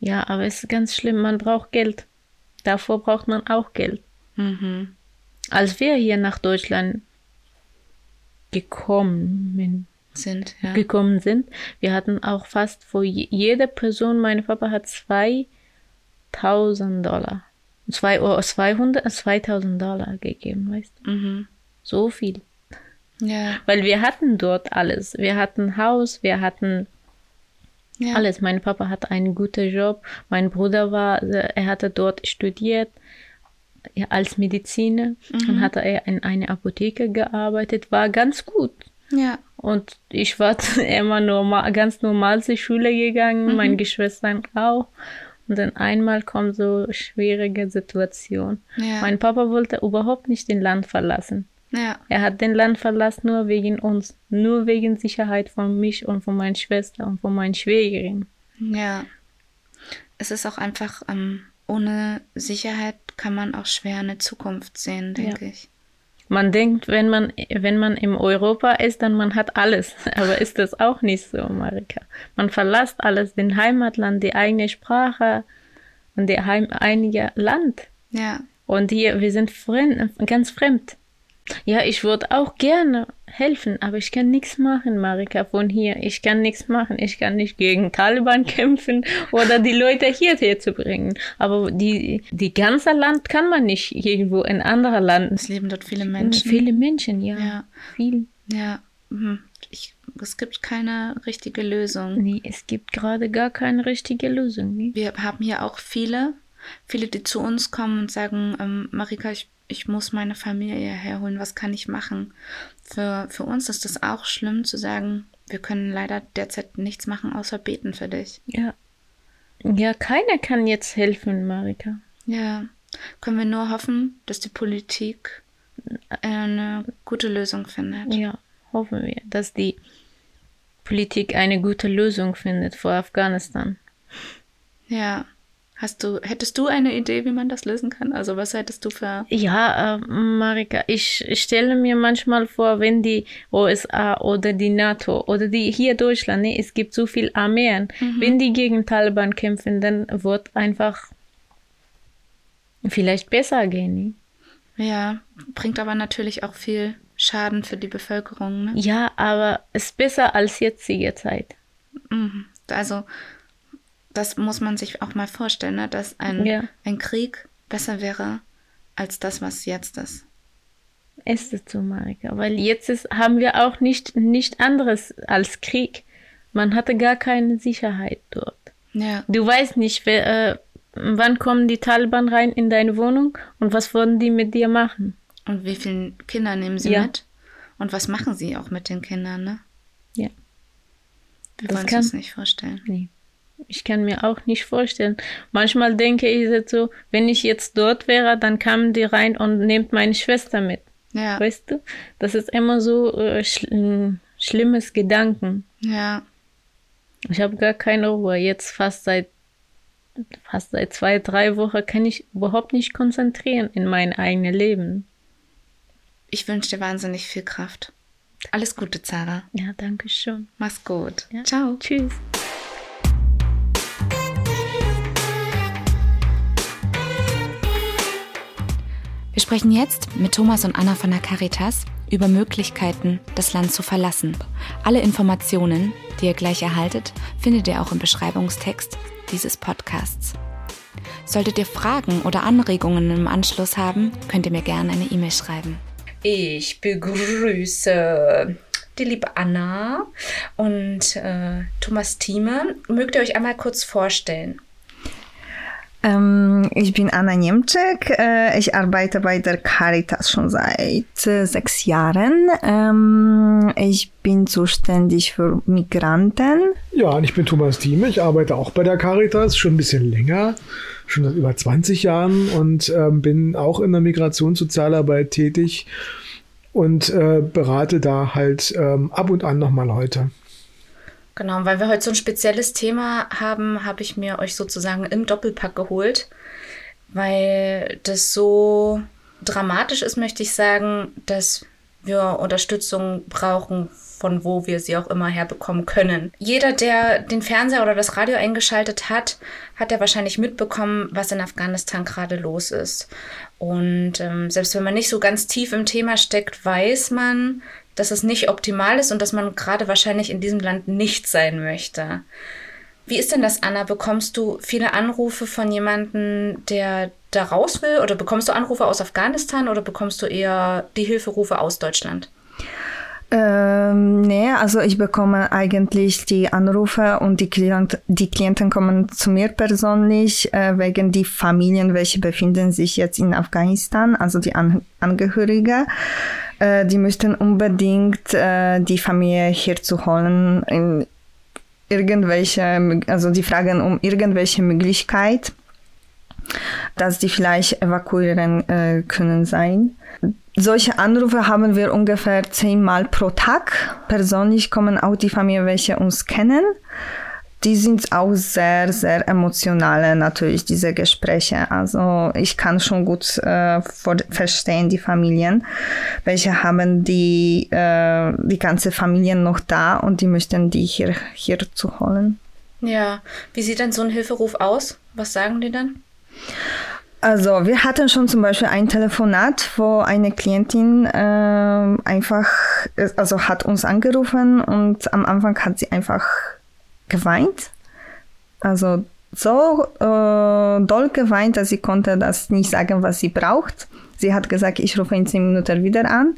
Speaker 4: Ja, aber es ist ganz schlimm, man braucht Geld. Davor braucht man auch Geld.
Speaker 2: mhm.
Speaker 4: Als wir hier nach Deutschland gekommen,
Speaker 2: sind, ja.
Speaker 4: gekommen sind, wir hatten auch fast für je- jede Person, mein Papa hat 2000 Dollar. Zwei, oh, 200, 2000 Dollar gegeben, weißt du?
Speaker 2: Mhm.
Speaker 4: So viel.
Speaker 2: Ja,
Speaker 4: Weil wir hatten dort alles. Wir hatten Haus, wir hatten
Speaker 2: ja.
Speaker 4: alles. Mein Papa hatte einen guten Job. Mein Bruder war, er hatte dort studiert als Mediziner und hatte er in einer Apotheke gearbeitet. War ganz gut.
Speaker 2: Ja,
Speaker 4: Und ich war immer normal, ganz normal zur Schule gegangen, meine Geschwistern auch. Und dann einmal kommt so schwierige Situation.
Speaker 2: Ja.
Speaker 4: Mein Papa wollte überhaupt nicht den Land verlassen.
Speaker 2: Ja.
Speaker 4: Er hat den Land verlassen nur wegen uns, nur wegen Sicherheit von mich und von meiner Schwester und von meiner Schwägerin.
Speaker 2: Ja. Es ist auch einfach, ähm, ohne Sicherheit kann man auch schwer eine Zukunft sehen, denke ich.
Speaker 4: Man denkt, wenn man, wenn man in Europa ist, dann man hat alles. Aber ist das auch nicht so, Marika. Man verlässt alles, den Heimatland, die eigene Sprache und die Heim, einige Land.
Speaker 2: Ja.
Speaker 4: Und hier, wir sind fremd, ganz fremd. Ja, ich würde auch gerne helfen, aber ich kann nichts machen, Marika, von hier. Ich kann nichts machen. Ich kann nicht gegen Taliban kämpfen oder die Leute hierher zu bringen. Aber die, die ganze Land kann man nicht irgendwo in anderer Land.
Speaker 2: Es leben dort viele Menschen.
Speaker 4: Viele Menschen, ja.
Speaker 2: Ja.
Speaker 4: Viel.
Speaker 2: Ja. Mhm. Ich, es gibt keine richtige Lösung.
Speaker 4: Nee, es gibt gerade gar keine richtige Lösung. Nee.
Speaker 2: Wir haben hier auch viele, viele, die zu uns kommen und sagen, ähm, Marika, ich, ich muss meine Familie herholen, was kann ich machen? Für, für uns ist es auch schlimm zu sagen, wir können leider derzeit nichts machen, außer beten für dich.
Speaker 4: Ja. Ja, keiner kann jetzt helfen, Marika.
Speaker 2: Ja, können wir nur hoffen, dass die Politik eine gute Lösung findet.
Speaker 4: Ja, hoffen wir, dass die Politik eine gute Lösung findet für Afghanistan.
Speaker 2: Ja. Hast du, hättest du eine Idee, wie man das lösen kann? Also was hättest du für.
Speaker 4: Ja, äh, Marika, ich, ich stelle mir manchmal vor, wenn die USA oder die NATO oder die hier Deutschland, ne, es gibt so viel Armeen, wenn die gegen Taliban kämpfen, dann wird einfach vielleicht besser gehen. Ne?
Speaker 2: Ja, bringt aber natürlich auch viel Schaden für die Bevölkerung. Ne?
Speaker 4: Ja, aber es ist besser als jetzige Zeit.
Speaker 2: Mhm. Also das muss man sich auch mal vorstellen, ne? dass ein,
Speaker 4: Ja.
Speaker 2: ein Krieg besser wäre als das, was jetzt ist.
Speaker 4: Ist es so, Marika? Weil jetzt ist, haben wir auch nicht, nicht anderes als Krieg. Man hatte gar keine Sicherheit dort.
Speaker 2: Ja,
Speaker 4: Du weißt nicht, wer, äh, wann kommen die Taliban rein in deine Wohnung und was wollen die mit dir machen?
Speaker 2: und wie viele Kinder nehmen sie
Speaker 4: Ja.
Speaker 2: mit? Und was machen sie auch mit den Kindern, ne?
Speaker 4: Ja.
Speaker 2: Wir
Speaker 4: Das kann-
Speaker 2: uns das nicht vorstellen.
Speaker 4: Nee. Ich kann mir auch nicht vorstellen. Manchmal denke ich so, wenn ich jetzt dort wäre, dann kamen die rein und nehmt meine Schwester mit.
Speaker 2: Ja,
Speaker 4: Weißt du? Das ist immer so äh, schl ein schlimmes Gedanken.
Speaker 2: ja,
Speaker 4: Ich habe gar keine Ruhe. Jetzt fast seit fast seit zwei, drei Wochen kann ich überhaupt nicht konzentrieren in mein eigenes Leben.
Speaker 2: ich wünsche dir wahnsinnig viel Kraft. Alles Gute, Zara.
Speaker 4: Ja, danke schön.
Speaker 2: Mach's gut.
Speaker 4: Ja.
Speaker 2: Ciao.
Speaker 4: Tschüss.
Speaker 1: Wir sprechen jetzt mit Thomas und Anna von der Caritas über Möglichkeiten, das Land zu verlassen. Alle Informationen, die ihr gleich erhaltet, findet ihr auch im Beschreibungstext dieses Podcasts. Solltet ihr Fragen oder Anregungen im Anschluss haben, könnt ihr mir gerne eine E-Mail schreiben.
Speaker 2: Ich begrüße die liebe Anna und äh, Thomas Thieme. Mögt ihr euch einmal kurz vorstellen?
Speaker 5: Ich bin Anna Niemczek. Äh, ich arbeite bei der Caritas schon seit äh, sechs Jahren. Ich bin zuständig für Migranten.
Speaker 6: Ja, und ich bin Thomas Thieme. Ich arbeite auch bei der Caritas schon ein bisschen länger, schon seit über 20 Jahren und ähm, bin auch in der Migrationssozialarbeit tätig und äh, berate da halt ähm, ab und an nochmal Leute.
Speaker 2: Genau, weil wir heute so ein spezielles Thema haben, habe ich mir euch sozusagen im Doppelpack geholt, weil das so dramatisch ist, möchte ich sagen, dass wir Unterstützung brauchen, von wo wir sie auch immer herbekommen können. Jeder, der den Fernseher oder das Radio eingeschaltet hat, hat ja wahrscheinlich mitbekommen, was in Afghanistan gerade los ist. Und ähm, selbst wenn man nicht so ganz tief im Thema steckt, weiß man, dass es nicht optimal ist und dass man gerade wahrscheinlich in diesem Land nicht sein möchte. Wie ist denn das, Anna? Bekommst du viele Anrufe von jemandem, der da raus will? Oder bekommst du Anrufe aus Afghanistan oder bekommst du eher die Hilferufe aus Deutschland?
Speaker 5: Ähm, nee, also ich bekomme eigentlich die Anrufe und die, Klient, die Klienten kommen zu mir persönlich äh, wegen die Familien, welche befinden sich jetzt in Afghanistan, also die An Angehörige. Äh, die müssten unbedingt äh, die Familie hier zu holen. In, irgendwelche, also die fragen um irgendwelche Möglichkeit, dass die vielleicht evakuieren äh, können sein. Solche Anrufe haben wir ungefähr zehnmal pro Tag. Persönlich kommen auch die Familien, welche uns kennen. Die sind auch sehr, sehr emotionale natürlich, diese Gespräche. Also ich kann schon gut äh, verstehen, die Familien, welche haben die, äh, die ganze Familie noch da und die möchten die hier, hier zu holen.
Speaker 2: Ja, wie sieht denn so ein Hilferuf aus? Was sagen die dann?
Speaker 5: Also wir hatten schon zum Beispiel ein Telefonat, wo eine Klientin äh, einfach, also hat uns angerufen und am Anfang hat sie einfach geweint. Also so äh, doll geweint, dass sie konnte das nicht sagen, was sie braucht. Sie hat gesagt, ich rufe in zehn Minuten wieder an.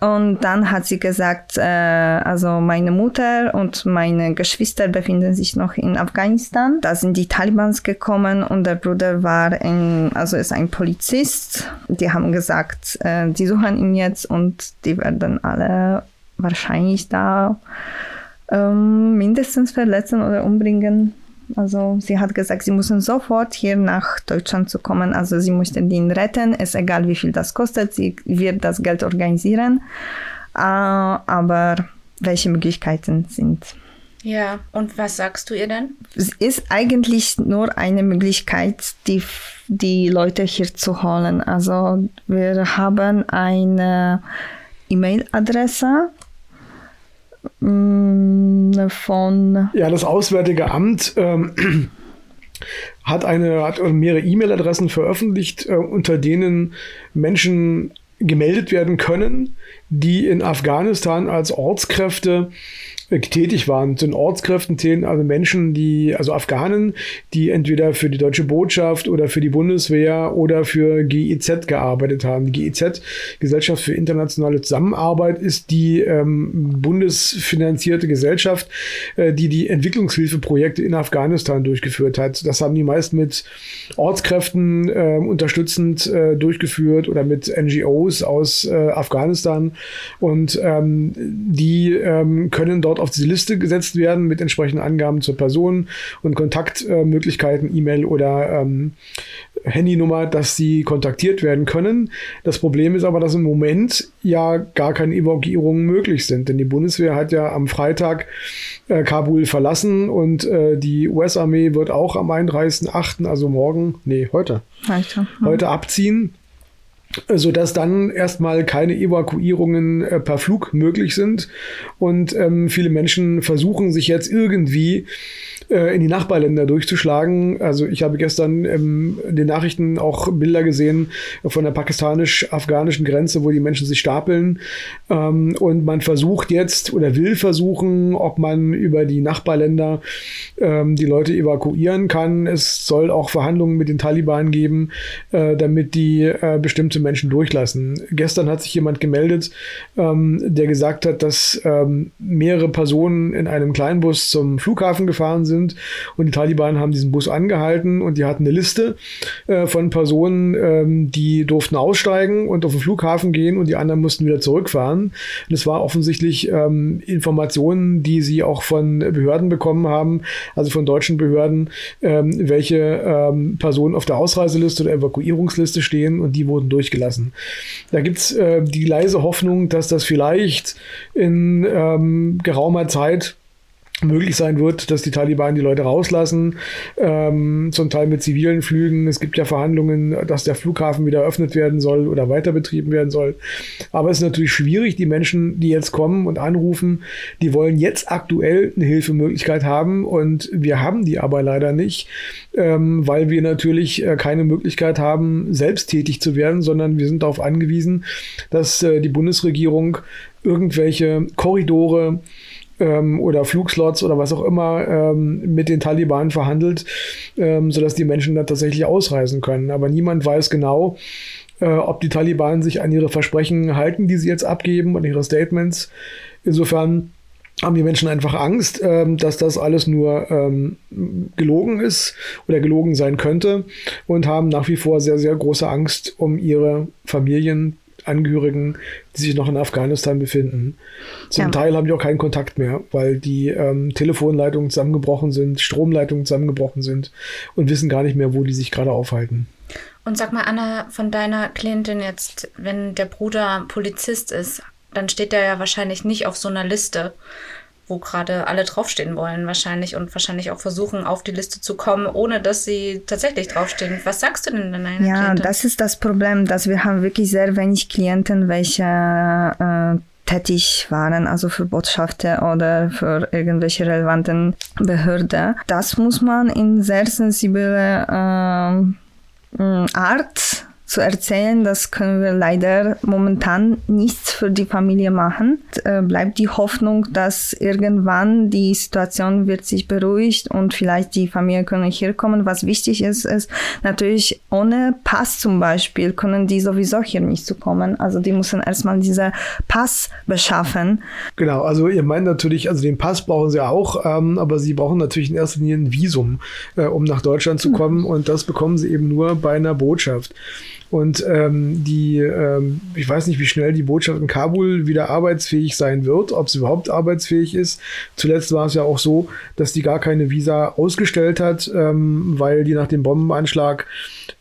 Speaker 5: Und dann hat sie gesagt, äh, also meine Mutter und meine Geschwister befinden sich noch in Afghanistan. Da sind die Talibans gekommen und der Bruder war ein, also ist ein Polizist. Die haben gesagt, äh, die suchen ihn jetzt und die werden alle wahrscheinlich da ähm, mindestens verletzen oder umbringen. Also sie hat gesagt, sie müssen sofort hier nach Deutschland zu kommen. Also sie möchten ihn retten. Es ist egal, wie viel das kostet. Sie wird das Geld organisieren. Äh, aber welche Möglichkeiten sind?
Speaker 2: Ja, und was sagst du ihr denn?
Speaker 5: Es ist eigentlich nur eine Möglichkeit, die, die Leute hier zu holen. Also wir haben eine E-Mail-Adresse von.
Speaker 6: Ja, das Auswärtige Amt ähm, hat eine hat mehrere E-Mail-Adressen veröffentlicht, äh, unter denen Menschen gemeldet werden können, die in Afghanistan als Ortskräfte tätig waren. Zu den Ortskräften zählen also Menschen, die, also Afghanen, die entweder für die deutsche Botschaft oder für die Bundeswehr oder für GIZ gearbeitet haben. Die GIZ, Gesellschaft für internationale Zusammenarbeit, ist die ähm, bundesfinanzierte Gesellschaft, äh, die die Entwicklungshilfeprojekte in Afghanistan durchgeführt hat. Das haben die meist mit Ortskräften äh, unterstützend äh, durchgeführt oder mit NGOs aus äh, Afghanistan. Und ähm, die ähm, können dort auf diese Liste gesetzt werden mit entsprechenden Angaben zur Person und Kontaktmöglichkeiten, E-Mail oder ähm, Handynummer, dass sie kontaktiert werden können. Das Problem ist aber, dass im Moment ja gar keine Evakuierungen möglich sind, denn die Bundeswehr hat ja am Freitag äh, Kabul verlassen und äh, die US-Armee wird auch am 31.8., also morgen, nee, heute, heute, heute abziehen sodass dann erstmal keine Evakuierungen äh, per Flug möglich sind. Und ähm, viele Menschen versuchen sich jetzt irgendwie äh, in die Nachbarländer durchzuschlagen. Also ich habe gestern ähm, in den Nachrichten auch Bilder gesehen von der pakistanisch-afghanischen Grenze, wo die Menschen sich stapeln. Ähm, und man versucht jetzt oder will versuchen, ob man über die Nachbarländer ähm, die Leute evakuieren kann. Es soll auch Verhandlungen mit den Taliban geben, äh, damit die äh, bestimmte Menschen durchlassen. Gestern hat sich jemand gemeldet, der gesagt hat, dass mehrere Personen in einem Kleinbus zum Flughafen gefahren sind sind. Und die Taliban haben diesen Bus angehalten und die hatten eine Liste äh, von Personen, ähm, die durften aussteigen und auf den Flughafen gehen und die anderen mussten wieder zurückfahren. Und es war offensichtlich ähm, Informationen, die sie auch von Behörden bekommen haben, also von deutschen Behörden, ähm, welche ähm, Personen auf der Ausreiseliste oder Evakuierungsliste stehen und die wurden durchgelassen. Da gibt's äh, die leise Hoffnung, dass das vielleicht in ähm, geraumer Zeit möglich sein wird, dass die Taliban die Leute rauslassen, ähm, zum Teil mit zivilen Flügen. Es gibt ja Verhandlungen, dass der Flughafen wieder eröffnet werden soll oder weiter betrieben werden soll. Aber es ist natürlich schwierig, die Menschen, die jetzt kommen und anrufen, die wollen jetzt aktuell eine Hilfemöglichkeit haben und wir haben die aber leider nicht, ähm, weil wir natürlich äh, keine Möglichkeit haben, selbst tätig zu werden, sondern wir sind darauf angewiesen, dass äh, die Bundesregierung irgendwelche Korridore ähm, oder Flugslots oder was auch immer ähm, mit den Taliban verhandelt, ähm, sodass die Menschen dann tatsächlich ausreisen können. Aber niemand weiß genau, äh, ob die Taliban sich an ihre Versprechen halten, die sie jetzt abgeben und ihre Statements. Insofern haben die Menschen einfach Angst, ähm, dass das alles nur ähm, gelogen ist oder gelogen sein könnte und haben nach wie vor sehr, sehr große Angst um ihre Familien, Angehörigen, die sich noch in Afghanistan befinden. Zum ja. Teil haben die auch keinen Kontakt mehr, weil die ähm, Telefonleitungen zusammengebrochen sind, Stromleitungen zusammengebrochen sind und wissen gar nicht mehr, wo die sich gerade aufhalten.
Speaker 2: Und sag mal, Anna, von deiner Klientin jetzt, wenn der Bruder Polizist ist, dann steht der ja wahrscheinlich nicht auf so einer Liste wo gerade alle draufstehen wollen wahrscheinlich und wahrscheinlich auch versuchen, auf die Liste zu kommen, ohne dass sie tatsächlich draufstehen. Was sagst du denn deiner
Speaker 5: Ja, Klientin? das ist das Problem, dass wir haben wirklich sehr wenig Klienten, welche äh, tätig waren, also für Botschafter oder für irgendwelche relevanten Behörden. Das muss man in sehr sensibler äh, Art zu erzählen, das können wir leider momentan nichts für die Familie machen. Äh, bleibt die Hoffnung, dass irgendwann die Situation wird sich beruhigt und vielleicht die Familie können hier kommen. Was wichtig ist, ist natürlich ohne Pass zum Beispiel können die sowieso hier nicht zu kommen. Also die müssen erstmal diese Pass beschaffen.
Speaker 6: Genau, also ihr meint natürlich, also den Pass brauchen sie auch, ähm, aber sie brauchen natürlich in erster Linie ein Visum, äh, um nach Deutschland zu kommen und das bekommen sie eben nur bei einer Botschaft. Und ähm, die, ähm, ich weiß nicht, wie schnell die Botschaft in Kabul wieder arbeitsfähig sein wird, ob sie überhaupt arbeitsfähig ist. Zuletzt war es ja auch so, dass die gar keine Visa ausgestellt hat, ähm, weil die nach dem Bombenanschlag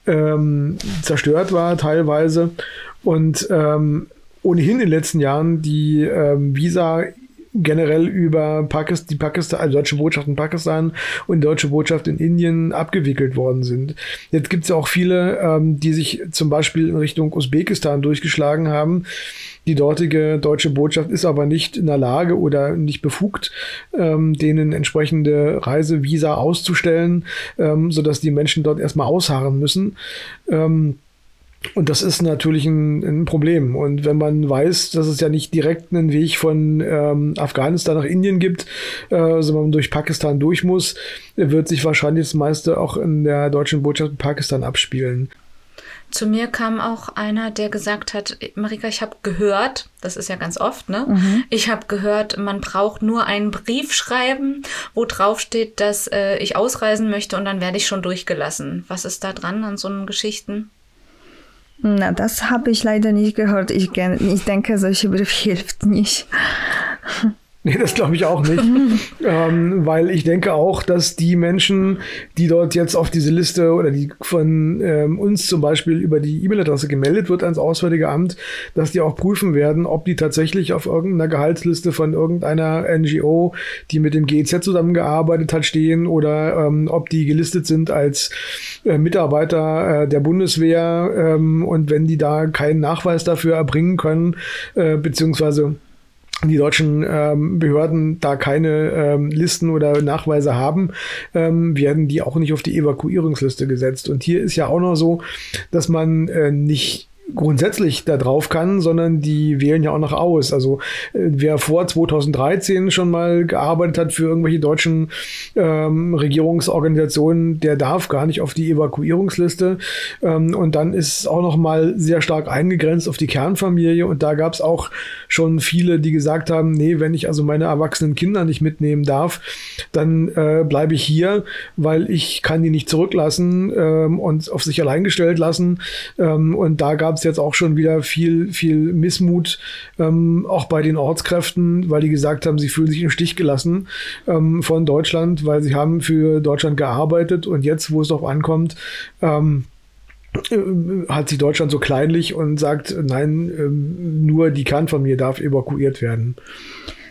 Speaker 6: ähm, zerstört war teilweise. Und ähm, ohnehin in den letzten Jahren die ähm, Visa generell über Pakistan, die Pakistan, also deutsche Botschaft in Pakistan und deutsche Botschaft in Indien abgewickelt worden sind. Jetzt gibt es ja auch viele, ähm, die sich zum Beispiel in Richtung Usbekistan durchgeschlagen haben. Die dortige deutsche Botschaft ist aber nicht in der Lage oder nicht befugt, ähm, denen entsprechende Reisevisa auszustellen, ähm, sodass die Menschen dort erstmal ausharren müssen. Ähm, und das ist natürlich ein, ein, Problem. Und wenn man weiß, dass es ja nicht direkt einen Weg von ähm, Afghanistan nach Indien gibt, äh, sondern man durch Pakistan durch muss, wird sich wahrscheinlich das meiste auch in der deutschen Botschaft in Pakistan abspielen.
Speaker 2: Zu mir kam auch einer, der gesagt hat, Marika, ich habe gehört, das ist ja ganz oft, ne? Mhm. Ich habe gehört, man braucht nur einen Brief schreiben, wo drauf steht, dass äh, ich ausreisen möchte und dann werde ich schon durchgelassen. Was ist da dran an so einen Geschichten?
Speaker 5: Na, das habe ich leider nicht gehört. Ich, ich denke, solche Brief hilft nicht.
Speaker 6: Nee, das glaube ich auch nicht. ähm, weil ich denke auch, dass die Menschen, die dort jetzt auf diese Liste oder die von ähm, uns zum Beispiel über die E-Mail-Adresse gemeldet wird ans Auswärtige Amt, dass die auch prüfen werden, ob die tatsächlich auf irgendeiner Gehaltsliste von irgendeiner NGO, die mit dem GEZ zusammengearbeitet hat, stehen oder ähm, ob die gelistet sind als äh, Mitarbeiter äh, der Bundeswehr ähm, und wenn die da keinen Nachweis dafür erbringen können, äh, beziehungsweise die deutschen ähm, Behörden da keine ähm, Listen oder Nachweise haben, ähm, werden die auch nicht auf die Evakuierungsliste gesetzt. Und hier ist ja auch noch so, dass man äh, nicht grundsätzlich da drauf kann, sondern die wählen ja auch noch aus. Also äh, wer vor 2013 schon mal gearbeitet hat für irgendwelche deutschen ähm, Regierungsorganisationen, der darf gar nicht auf die Evakuierungsliste. Ähm, und dann ist es auch noch mal sehr stark eingegrenzt auf die Kernfamilie. Und da gab es auch schon viele, die gesagt haben, nee, wenn ich also meine erwachsenen Kinder nicht mitnehmen darf, dann äh, bleibe ich hier, weil ich kann die nicht zurücklassen ähm, und auf sich allein gestellt lassen. Ähm, und da gab es jetzt auch schon wieder viel, viel Missmut, ähm, auch bei den Ortskräften, weil die gesagt haben, sie fühlen sich im Stich gelassen ähm, von Deutschland, weil sie haben für Deutschland gearbeitet und jetzt, wo es darauf ankommt, ähm, äh, hat sich Deutschland so kleinlich und sagt, nein, ähm, nur die Kernfamilie darf evakuiert werden.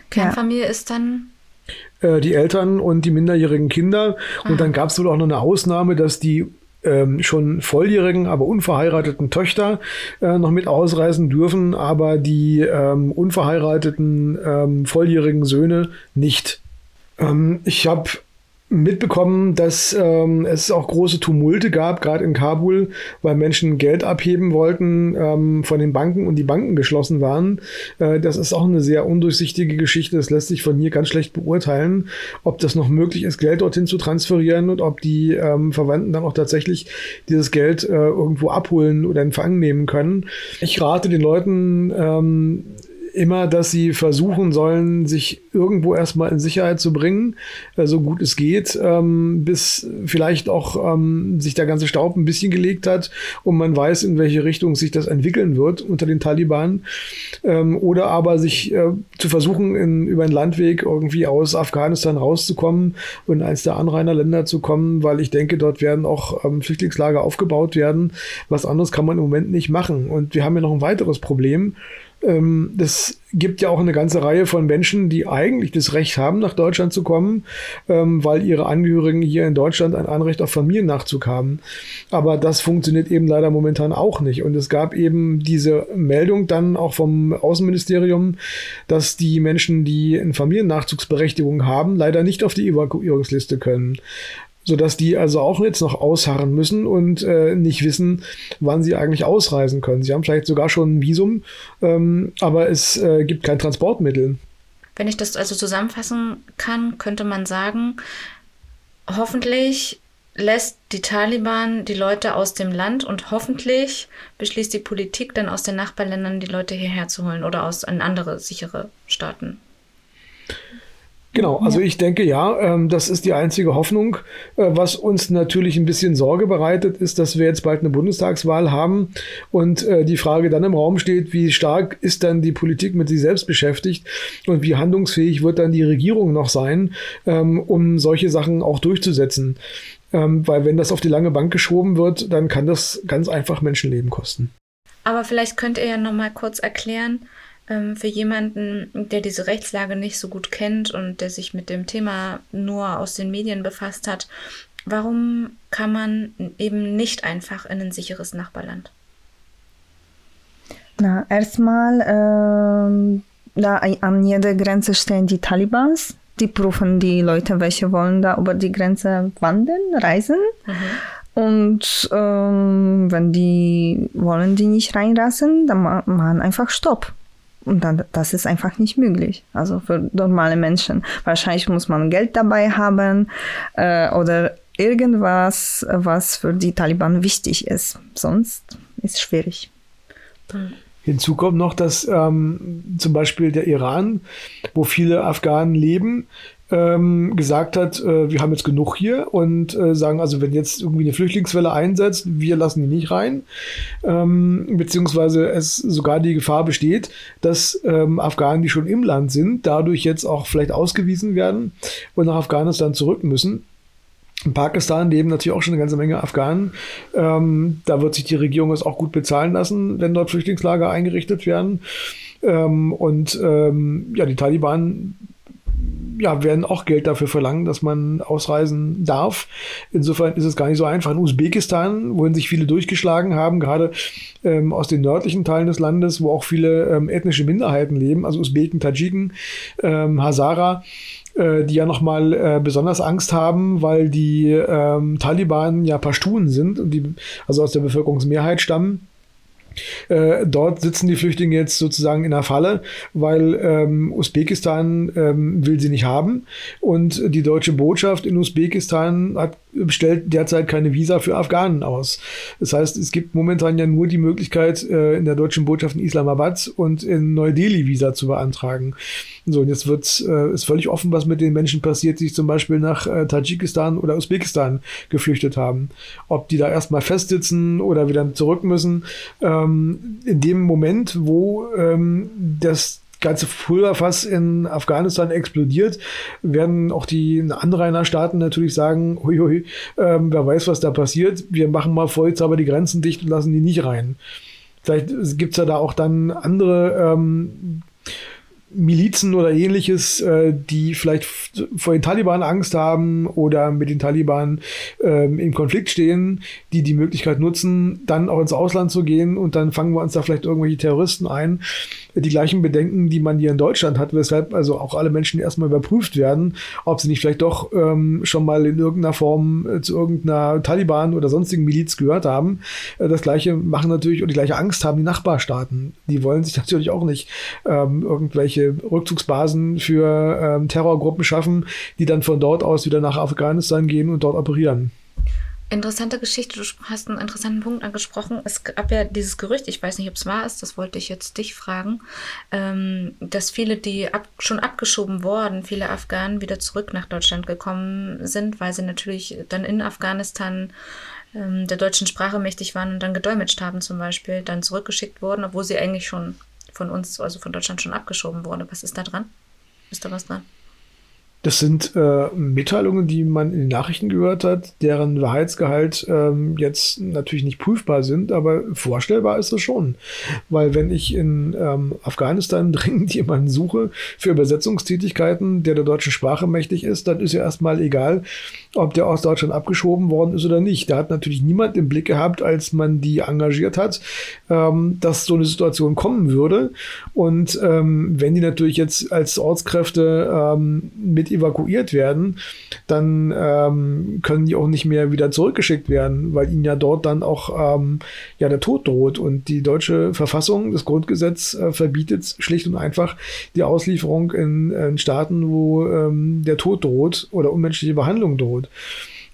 Speaker 2: Kernfamilie ist dann
Speaker 6: äh, die Eltern und die minderjährigen Kinder. Und ah. dann gab es wohl auch noch eine Ausnahme, dass die ähm, schon volljährigen, aber unverheirateten Töchter äh, noch mit ausreisen dürfen, aber die ähm, unverheirateten ähm, volljährigen Söhne nicht. Ähm, ich habe mitbekommen, dass ähm, es auch große Tumulte gab, gerade in Kabul, weil Menschen Geld abheben wollten ähm, von den Banken und die Banken geschlossen waren. Äh, das ist auch eine sehr undurchsichtige Geschichte. Das lässt sich von hier ganz schlecht beurteilen, ob das noch möglich ist, Geld dorthin zu transferieren und ob die ähm, Verwandten dann auch tatsächlich dieses Geld äh, irgendwo abholen oder in Fang nehmen können. Ich rate den Leuten, ähm, immer, dass sie versuchen sollen, sich irgendwo erstmal in Sicherheit zu bringen, äh, so gut es geht, ähm, bis vielleicht auch ähm, sich der ganze Staub ein bisschen gelegt hat und man weiß, in welche Richtung sich das entwickeln wird unter den Taliban. Ähm, oder aber sich äh, zu versuchen, in, über einen Landweg irgendwie aus Afghanistan rauszukommen und in eines der Anrainerländer zu kommen, weil ich denke, dort werden auch Flüchtlingslager aufgebaut werden. Was anderes kann man im Moment nicht machen. Und wir haben ja noch ein weiteres Problem. Ähm, das gibt ja auch eine ganze Reihe von Menschen, die eigentlich das Recht haben, nach Deutschland zu kommen, ähm, weil ihre Angehörigen hier in Deutschland ein Anrecht auf Familiennachzug haben. Aber das funktioniert eben leider momentan auch nicht. Und es gab eben diese Meldung dann auch vom Außenministerium, dass die Menschen, die eine Familiennachzugsberechtigung haben, leider nicht auf die Evakuierungsliste können sodass die also auch jetzt noch ausharren müssen und äh, nicht wissen, wann sie eigentlich ausreisen können. Sie haben vielleicht sogar schon ein Visum, ähm, aber es äh, gibt kein Transportmittel.
Speaker 2: Wenn ich das also zusammenfassen kann, könnte man sagen, hoffentlich lässt die Taliban die Leute aus dem Land und hoffentlich beschließt die Politik dann aus den Nachbarländern die Leute hierher zu holen oder aus in andere sichere Staaten.
Speaker 6: Genau, also ja. ich denke ja, ähm, das ist die einzige Hoffnung. Äh, was uns natürlich ein bisschen Sorge bereitet, ist, dass wir jetzt bald eine Bundestagswahl haben und äh, die Frage dann im Raum steht, wie stark ist dann die Politik mit sich selbst beschäftigt und wie handlungsfähig wird dann die Regierung noch sein, ähm, um solche Sachen auch durchzusetzen. Ähm, weil wenn das auf die lange Bank geschoben wird, dann kann das ganz einfach Menschenleben kosten.
Speaker 2: Aber vielleicht könnt ihr ja noch mal kurz erklären, für jemanden, der diese Rechtslage nicht so gut kennt und der sich mit dem Thema nur aus den Medien befasst hat, warum kann man eben nicht einfach in ein sicheres Nachbarland?
Speaker 5: Na, erstmal, äh, da an jeder Grenze stehen die Talibans. Die prüfen die Leute, welche wollen da über die Grenze wandern, reisen. Mhm. Und ähm, wenn die wollen die nicht reinlassen, dann machen einfach Stopp. Und dann, das ist einfach nicht möglich. Also für normale Menschen. Wahrscheinlich muss man Geld dabei haben äh, oder irgendwas, was für die Taliban wichtig ist. Sonst ist es schwierig.
Speaker 6: Hinzu kommt noch, dass ähm, zum Beispiel der Iran, wo viele Afghanen leben, ähm, gesagt hat, äh, wir haben jetzt genug hier und äh, sagen, also wenn jetzt irgendwie eine Flüchtlingswelle einsetzt, wir lassen die nicht rein, ähm, beziehungsweise es sogar die Gefahr besteht, dass ähm, Afghanen, die schon im Land sind, dadurch jetzt auch vielleicht ausgewiesen werden und nach Afghanistan zurück müssen. In Pakistan leben natürlich auch schon eine ganze Menge Afghanen. Ähm, da wird sich die Regierung es auch gut bezahlen lassen, wenn dort Flüchtlingslager eingerichtet werden. Ähm, und ähm, ja, die Taliban ja, werden auch Geld dafür verlangen, dass man ausreisen darf. Insofern ist es gar nicht so einfach. In Usbekistan, wohin sich viele durchgeschlagen haben, gerade ähm, aus den nördlichen Teilen des Landes, wo auch viele ähm, ethnische Minderheiten leben, also Usbeken, Tadschiken, ähm, Hazara, äh, die ja nochmal äh, besonders Angst haben, weil die ähm, Taliban ja Pashtun sind und die also aus der Bevölkerungsmehrheit stammen äh, dort sitzen die Flüchtlinge jetzt sozusagen in der Falle, weil ähm, Usbekistan ähm, will sie nicht haben. Und die deutsche Botschaft in Usbekistan hat stellt derzeit keine Visa für Afghanen aus. Das heißt, es gibt momentan ja nur die Möglichkeit, äh, in der deutschen Botschaft in Islamabad und in Neu-Delhi Visa zu beantragen. So, und jetzt wird, äh, ist völlig offen, was mit den Menschen passiert, die zum Beispiel nach äh, Tadschikistan oder Usbekistan geflüchtet haben. Ob die da erstmal festsitzen oder wieder zurück müssen. Ähm, in dem Moment, wo ähm, das ganze Pulverfass in Afghanistan explodiert, werden auch die Anrainerstaaten natürlich sagen, hui, hui ähm, wer weiß, was da passiert. Wir machen mal vorher aber die Grenzen dicht und lassen die nicht rein. Vielleicht gibt es ja da auch dann andere ähm, Milizen oder ähnliches, äh, die vielleicht vor den Taliban Angst haben oder mit den Taliban ähm, im Konflikt stehen, die die Möglichkeit nutzen, dann auch ins Ausland zu gehen und dann fangen wir uns da vielleicht irgendwelche Terroristen ein. Die gleichen Bedenken, die man hier in Deutschland hat, weshalb also auch alle Menschen erstmal überprüft werden, ob sie nicht vielleicht doch ähm, schon mal in irgendeiner Form äh, zu irgendeiner Taliban oder sonstigen Miliz gehört haben. Äh, das gleiche machen natürlich und die gleiche Angst haben die Nachbarstaaten. Die wollen sich natürlich auch nicht ähm, irgendwelche Rückzugsbasen für ähm, Terrorgruppen schaffen, die dann von dort aus wieder nach Afghanistan gehen und dort operieren.
Speaker 2: Interessante Geschichte, du hast einen interessanten Punkt angesprochen. Es gab ja dieses Gerücht, ich weiß nicht, ob es wahr ist, das wollte ich jetzt dich fragen, ähm, dass viele, die ab, schon abgeschoben wurden, viele Afghanen wieder zurück nach Deutschland gekommen sind, weil sie natürlich dann in Afghanistan ähm, der deutschen Sprache mächtig waren und dann gedolmetscht haben zum Beispiel, dann zurückgeschickt wurden, obwohl sie eigentlich schon von uns, also von Deutschland schon abgeschoben wurden. Was ist da dran? Ist da was dran?
Speaker 6: Das sind äh, Mitteilungen, die man in den Nachrichten gehört hat, deren Wahrheitsgehalt ähm, jetzt natürlich nicht prüfbar sind, aber vorstellbar ist es schon. Weil wenn ich in ähm, Afghanistan dringend jemanden suche für Übersetzungstätigkeiten, der der deutschen Sprache mächtig ist, dann ist ja erstmal egal, ob der aus Deutschland abgeschoben worden ist oder nicht. Da hat natürlich niemand im Blick gehabt, als man die engagiert hat, ähm, dass so eine Situation kommen würde. Und ähm, wenn die natürlich jetzt als Ortskräfte ähm, mit evakuiert werden, dann ähm, können die auch nicht mehr wieder zurückgeschickt werden, weil ihnen ja dort dann auch ähm, ja der Tod droht. Und die deutsche Verfassung, das Grundgesetz äh, verbietet schlicht und einfach die Auslieferung in, in Staaten, wo ähm, der Tod droht oder unmenschliche Behandlung droht.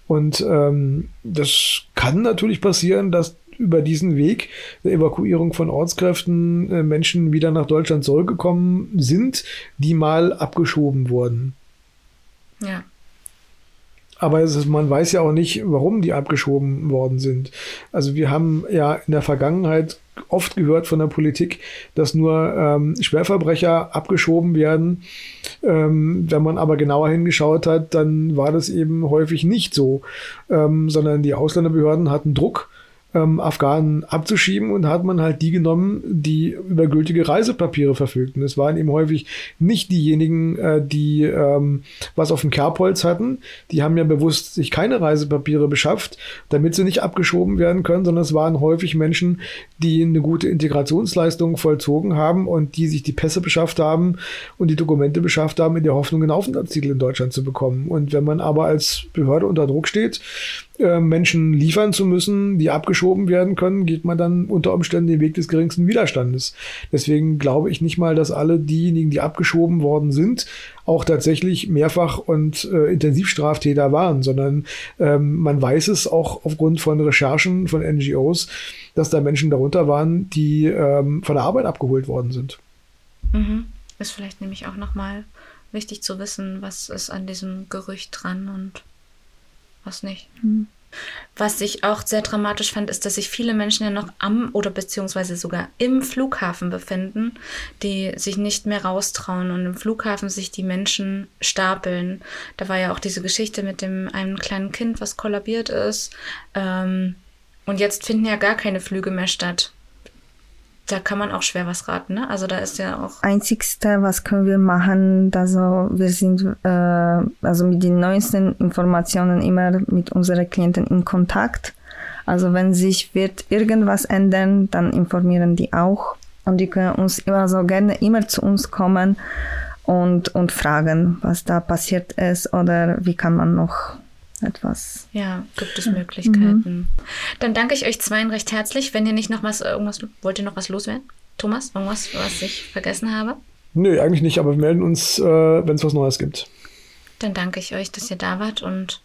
Speaker 6: Und ähm, das kann natürlich passieren, dass über diesen Weg der Evakuierung von Ortskräften äh, Menschen wieder nach Deutschland zurückgekommen sind, die mal abgeschoben wurden.
Speaker 2: Ja.
Speaker 6: Aber ist, man weiß ja auch nicht, warum die abgeschoben worden sind. Also wir haben ja in der Vergangenheit oft gehört von der Politik, dass nur ähm, Schwerverbrecher abgeschoben werden. Ähm, wenn man aber genauer hingeschaut hat, dann war das eben häufig nicht so, ähm, sondern die Ausländerbehörden hatten Druck ähm, Afghanen abzuschieben und hat man halt die genommen, die über gültige Reisepapiere verfügten. Es waren eben häufig nicht diejenigen, äh, die ähm, was auf dem Kerbholz hatten. Die haben ja bewusst sich keine Reisepapiere beschafft, damit sie nicht abgeschoben werden können, sondern es waren häufig Menschen, die eine gute Integrationsleistung vollzogen haben und die sich die Pässe beschafft haben und die Dokumente beschafft haben, in der Hoffnung, einen Aufenthaltstitel in Deutschland zu bekommen. Und wenn man aber als Behörde unter Druck steht, äh, Menschen liefern zu müssen, die abgeschoben werden können, geht man dann unter Umständen den Weg des geringsten Widerstandes. Deswegen glaube ich nicht mal, dass alle diejenigen, die abgeschoben worden sind, auch tatsächlich mehrfach und äh, Intensivstraftäter waren, sondern ähm, man weiß es auch aufgrund von Recherchen von NGOs, dass da Menschen darunter waren, die ähm, von der Arbeit abgeholt worden sind.
Speaker 2: Mhm. Ist vielleicht nämlich auch nochmal wichtig zu wissen, was ist an diesem Gerücht dran und was nicht. Mhm. Was ich auch sehr dramatisch fand, ist, dass sich viele Menschen ja noch am oder beziehungsweise sogar im Flughafen befinden, die sich nicht mehr raustrauen und im Flughafen sich die Menschen stapeln. Da war ja auch diese Geschichte mit dem einem kleinen Kind, was kollabiert ist. Ähm, und jetzt finden ja gar keine Flüge mehr statt da kann man auch schwer was raten, ne? Also da ist ja auch.
Speaker 5: Einzigste, was können wir machen, also wir sind äh, also mit den neuesten Informationen immer mit unseren Klienten in Kontakt. Also wenn sich wird irgendwas ändern, dann informieren die auch. Und die können uns immer so gerne immer zu uns kommen und, und fragen, was da passiert ist oder wie kann man noch etwas.
Speaker 2: Ja, gibt es Möglichkeiten. Mhm. Dann danke ich euch zweien recht herzlich. Wenn ihr nicht noch was, irgendwas, wollt ihr noch was loswerden? Thomas, irgendwas, was ich vergessen habe?
Speaker 6: Nö, eigentlich nicht, aber wir melden uns, äh, wenn es was Neues gibt.
Speaker 2: Dann danke ich euch, dass ihr da wart und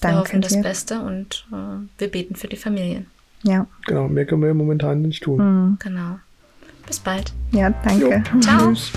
Speaker 2: danke wir hoffen dir. das Beste und äh, wir beten für die Familien.
Speaker 5: Ja.
Speaker 6: Genau, mehr können wir momentan nicht tun.
Speaker 2: Mhm. Genau. Bis bald.
Speaker 5: Ja, danke.
Speaker 2: Jo. Ciao. Tschüss.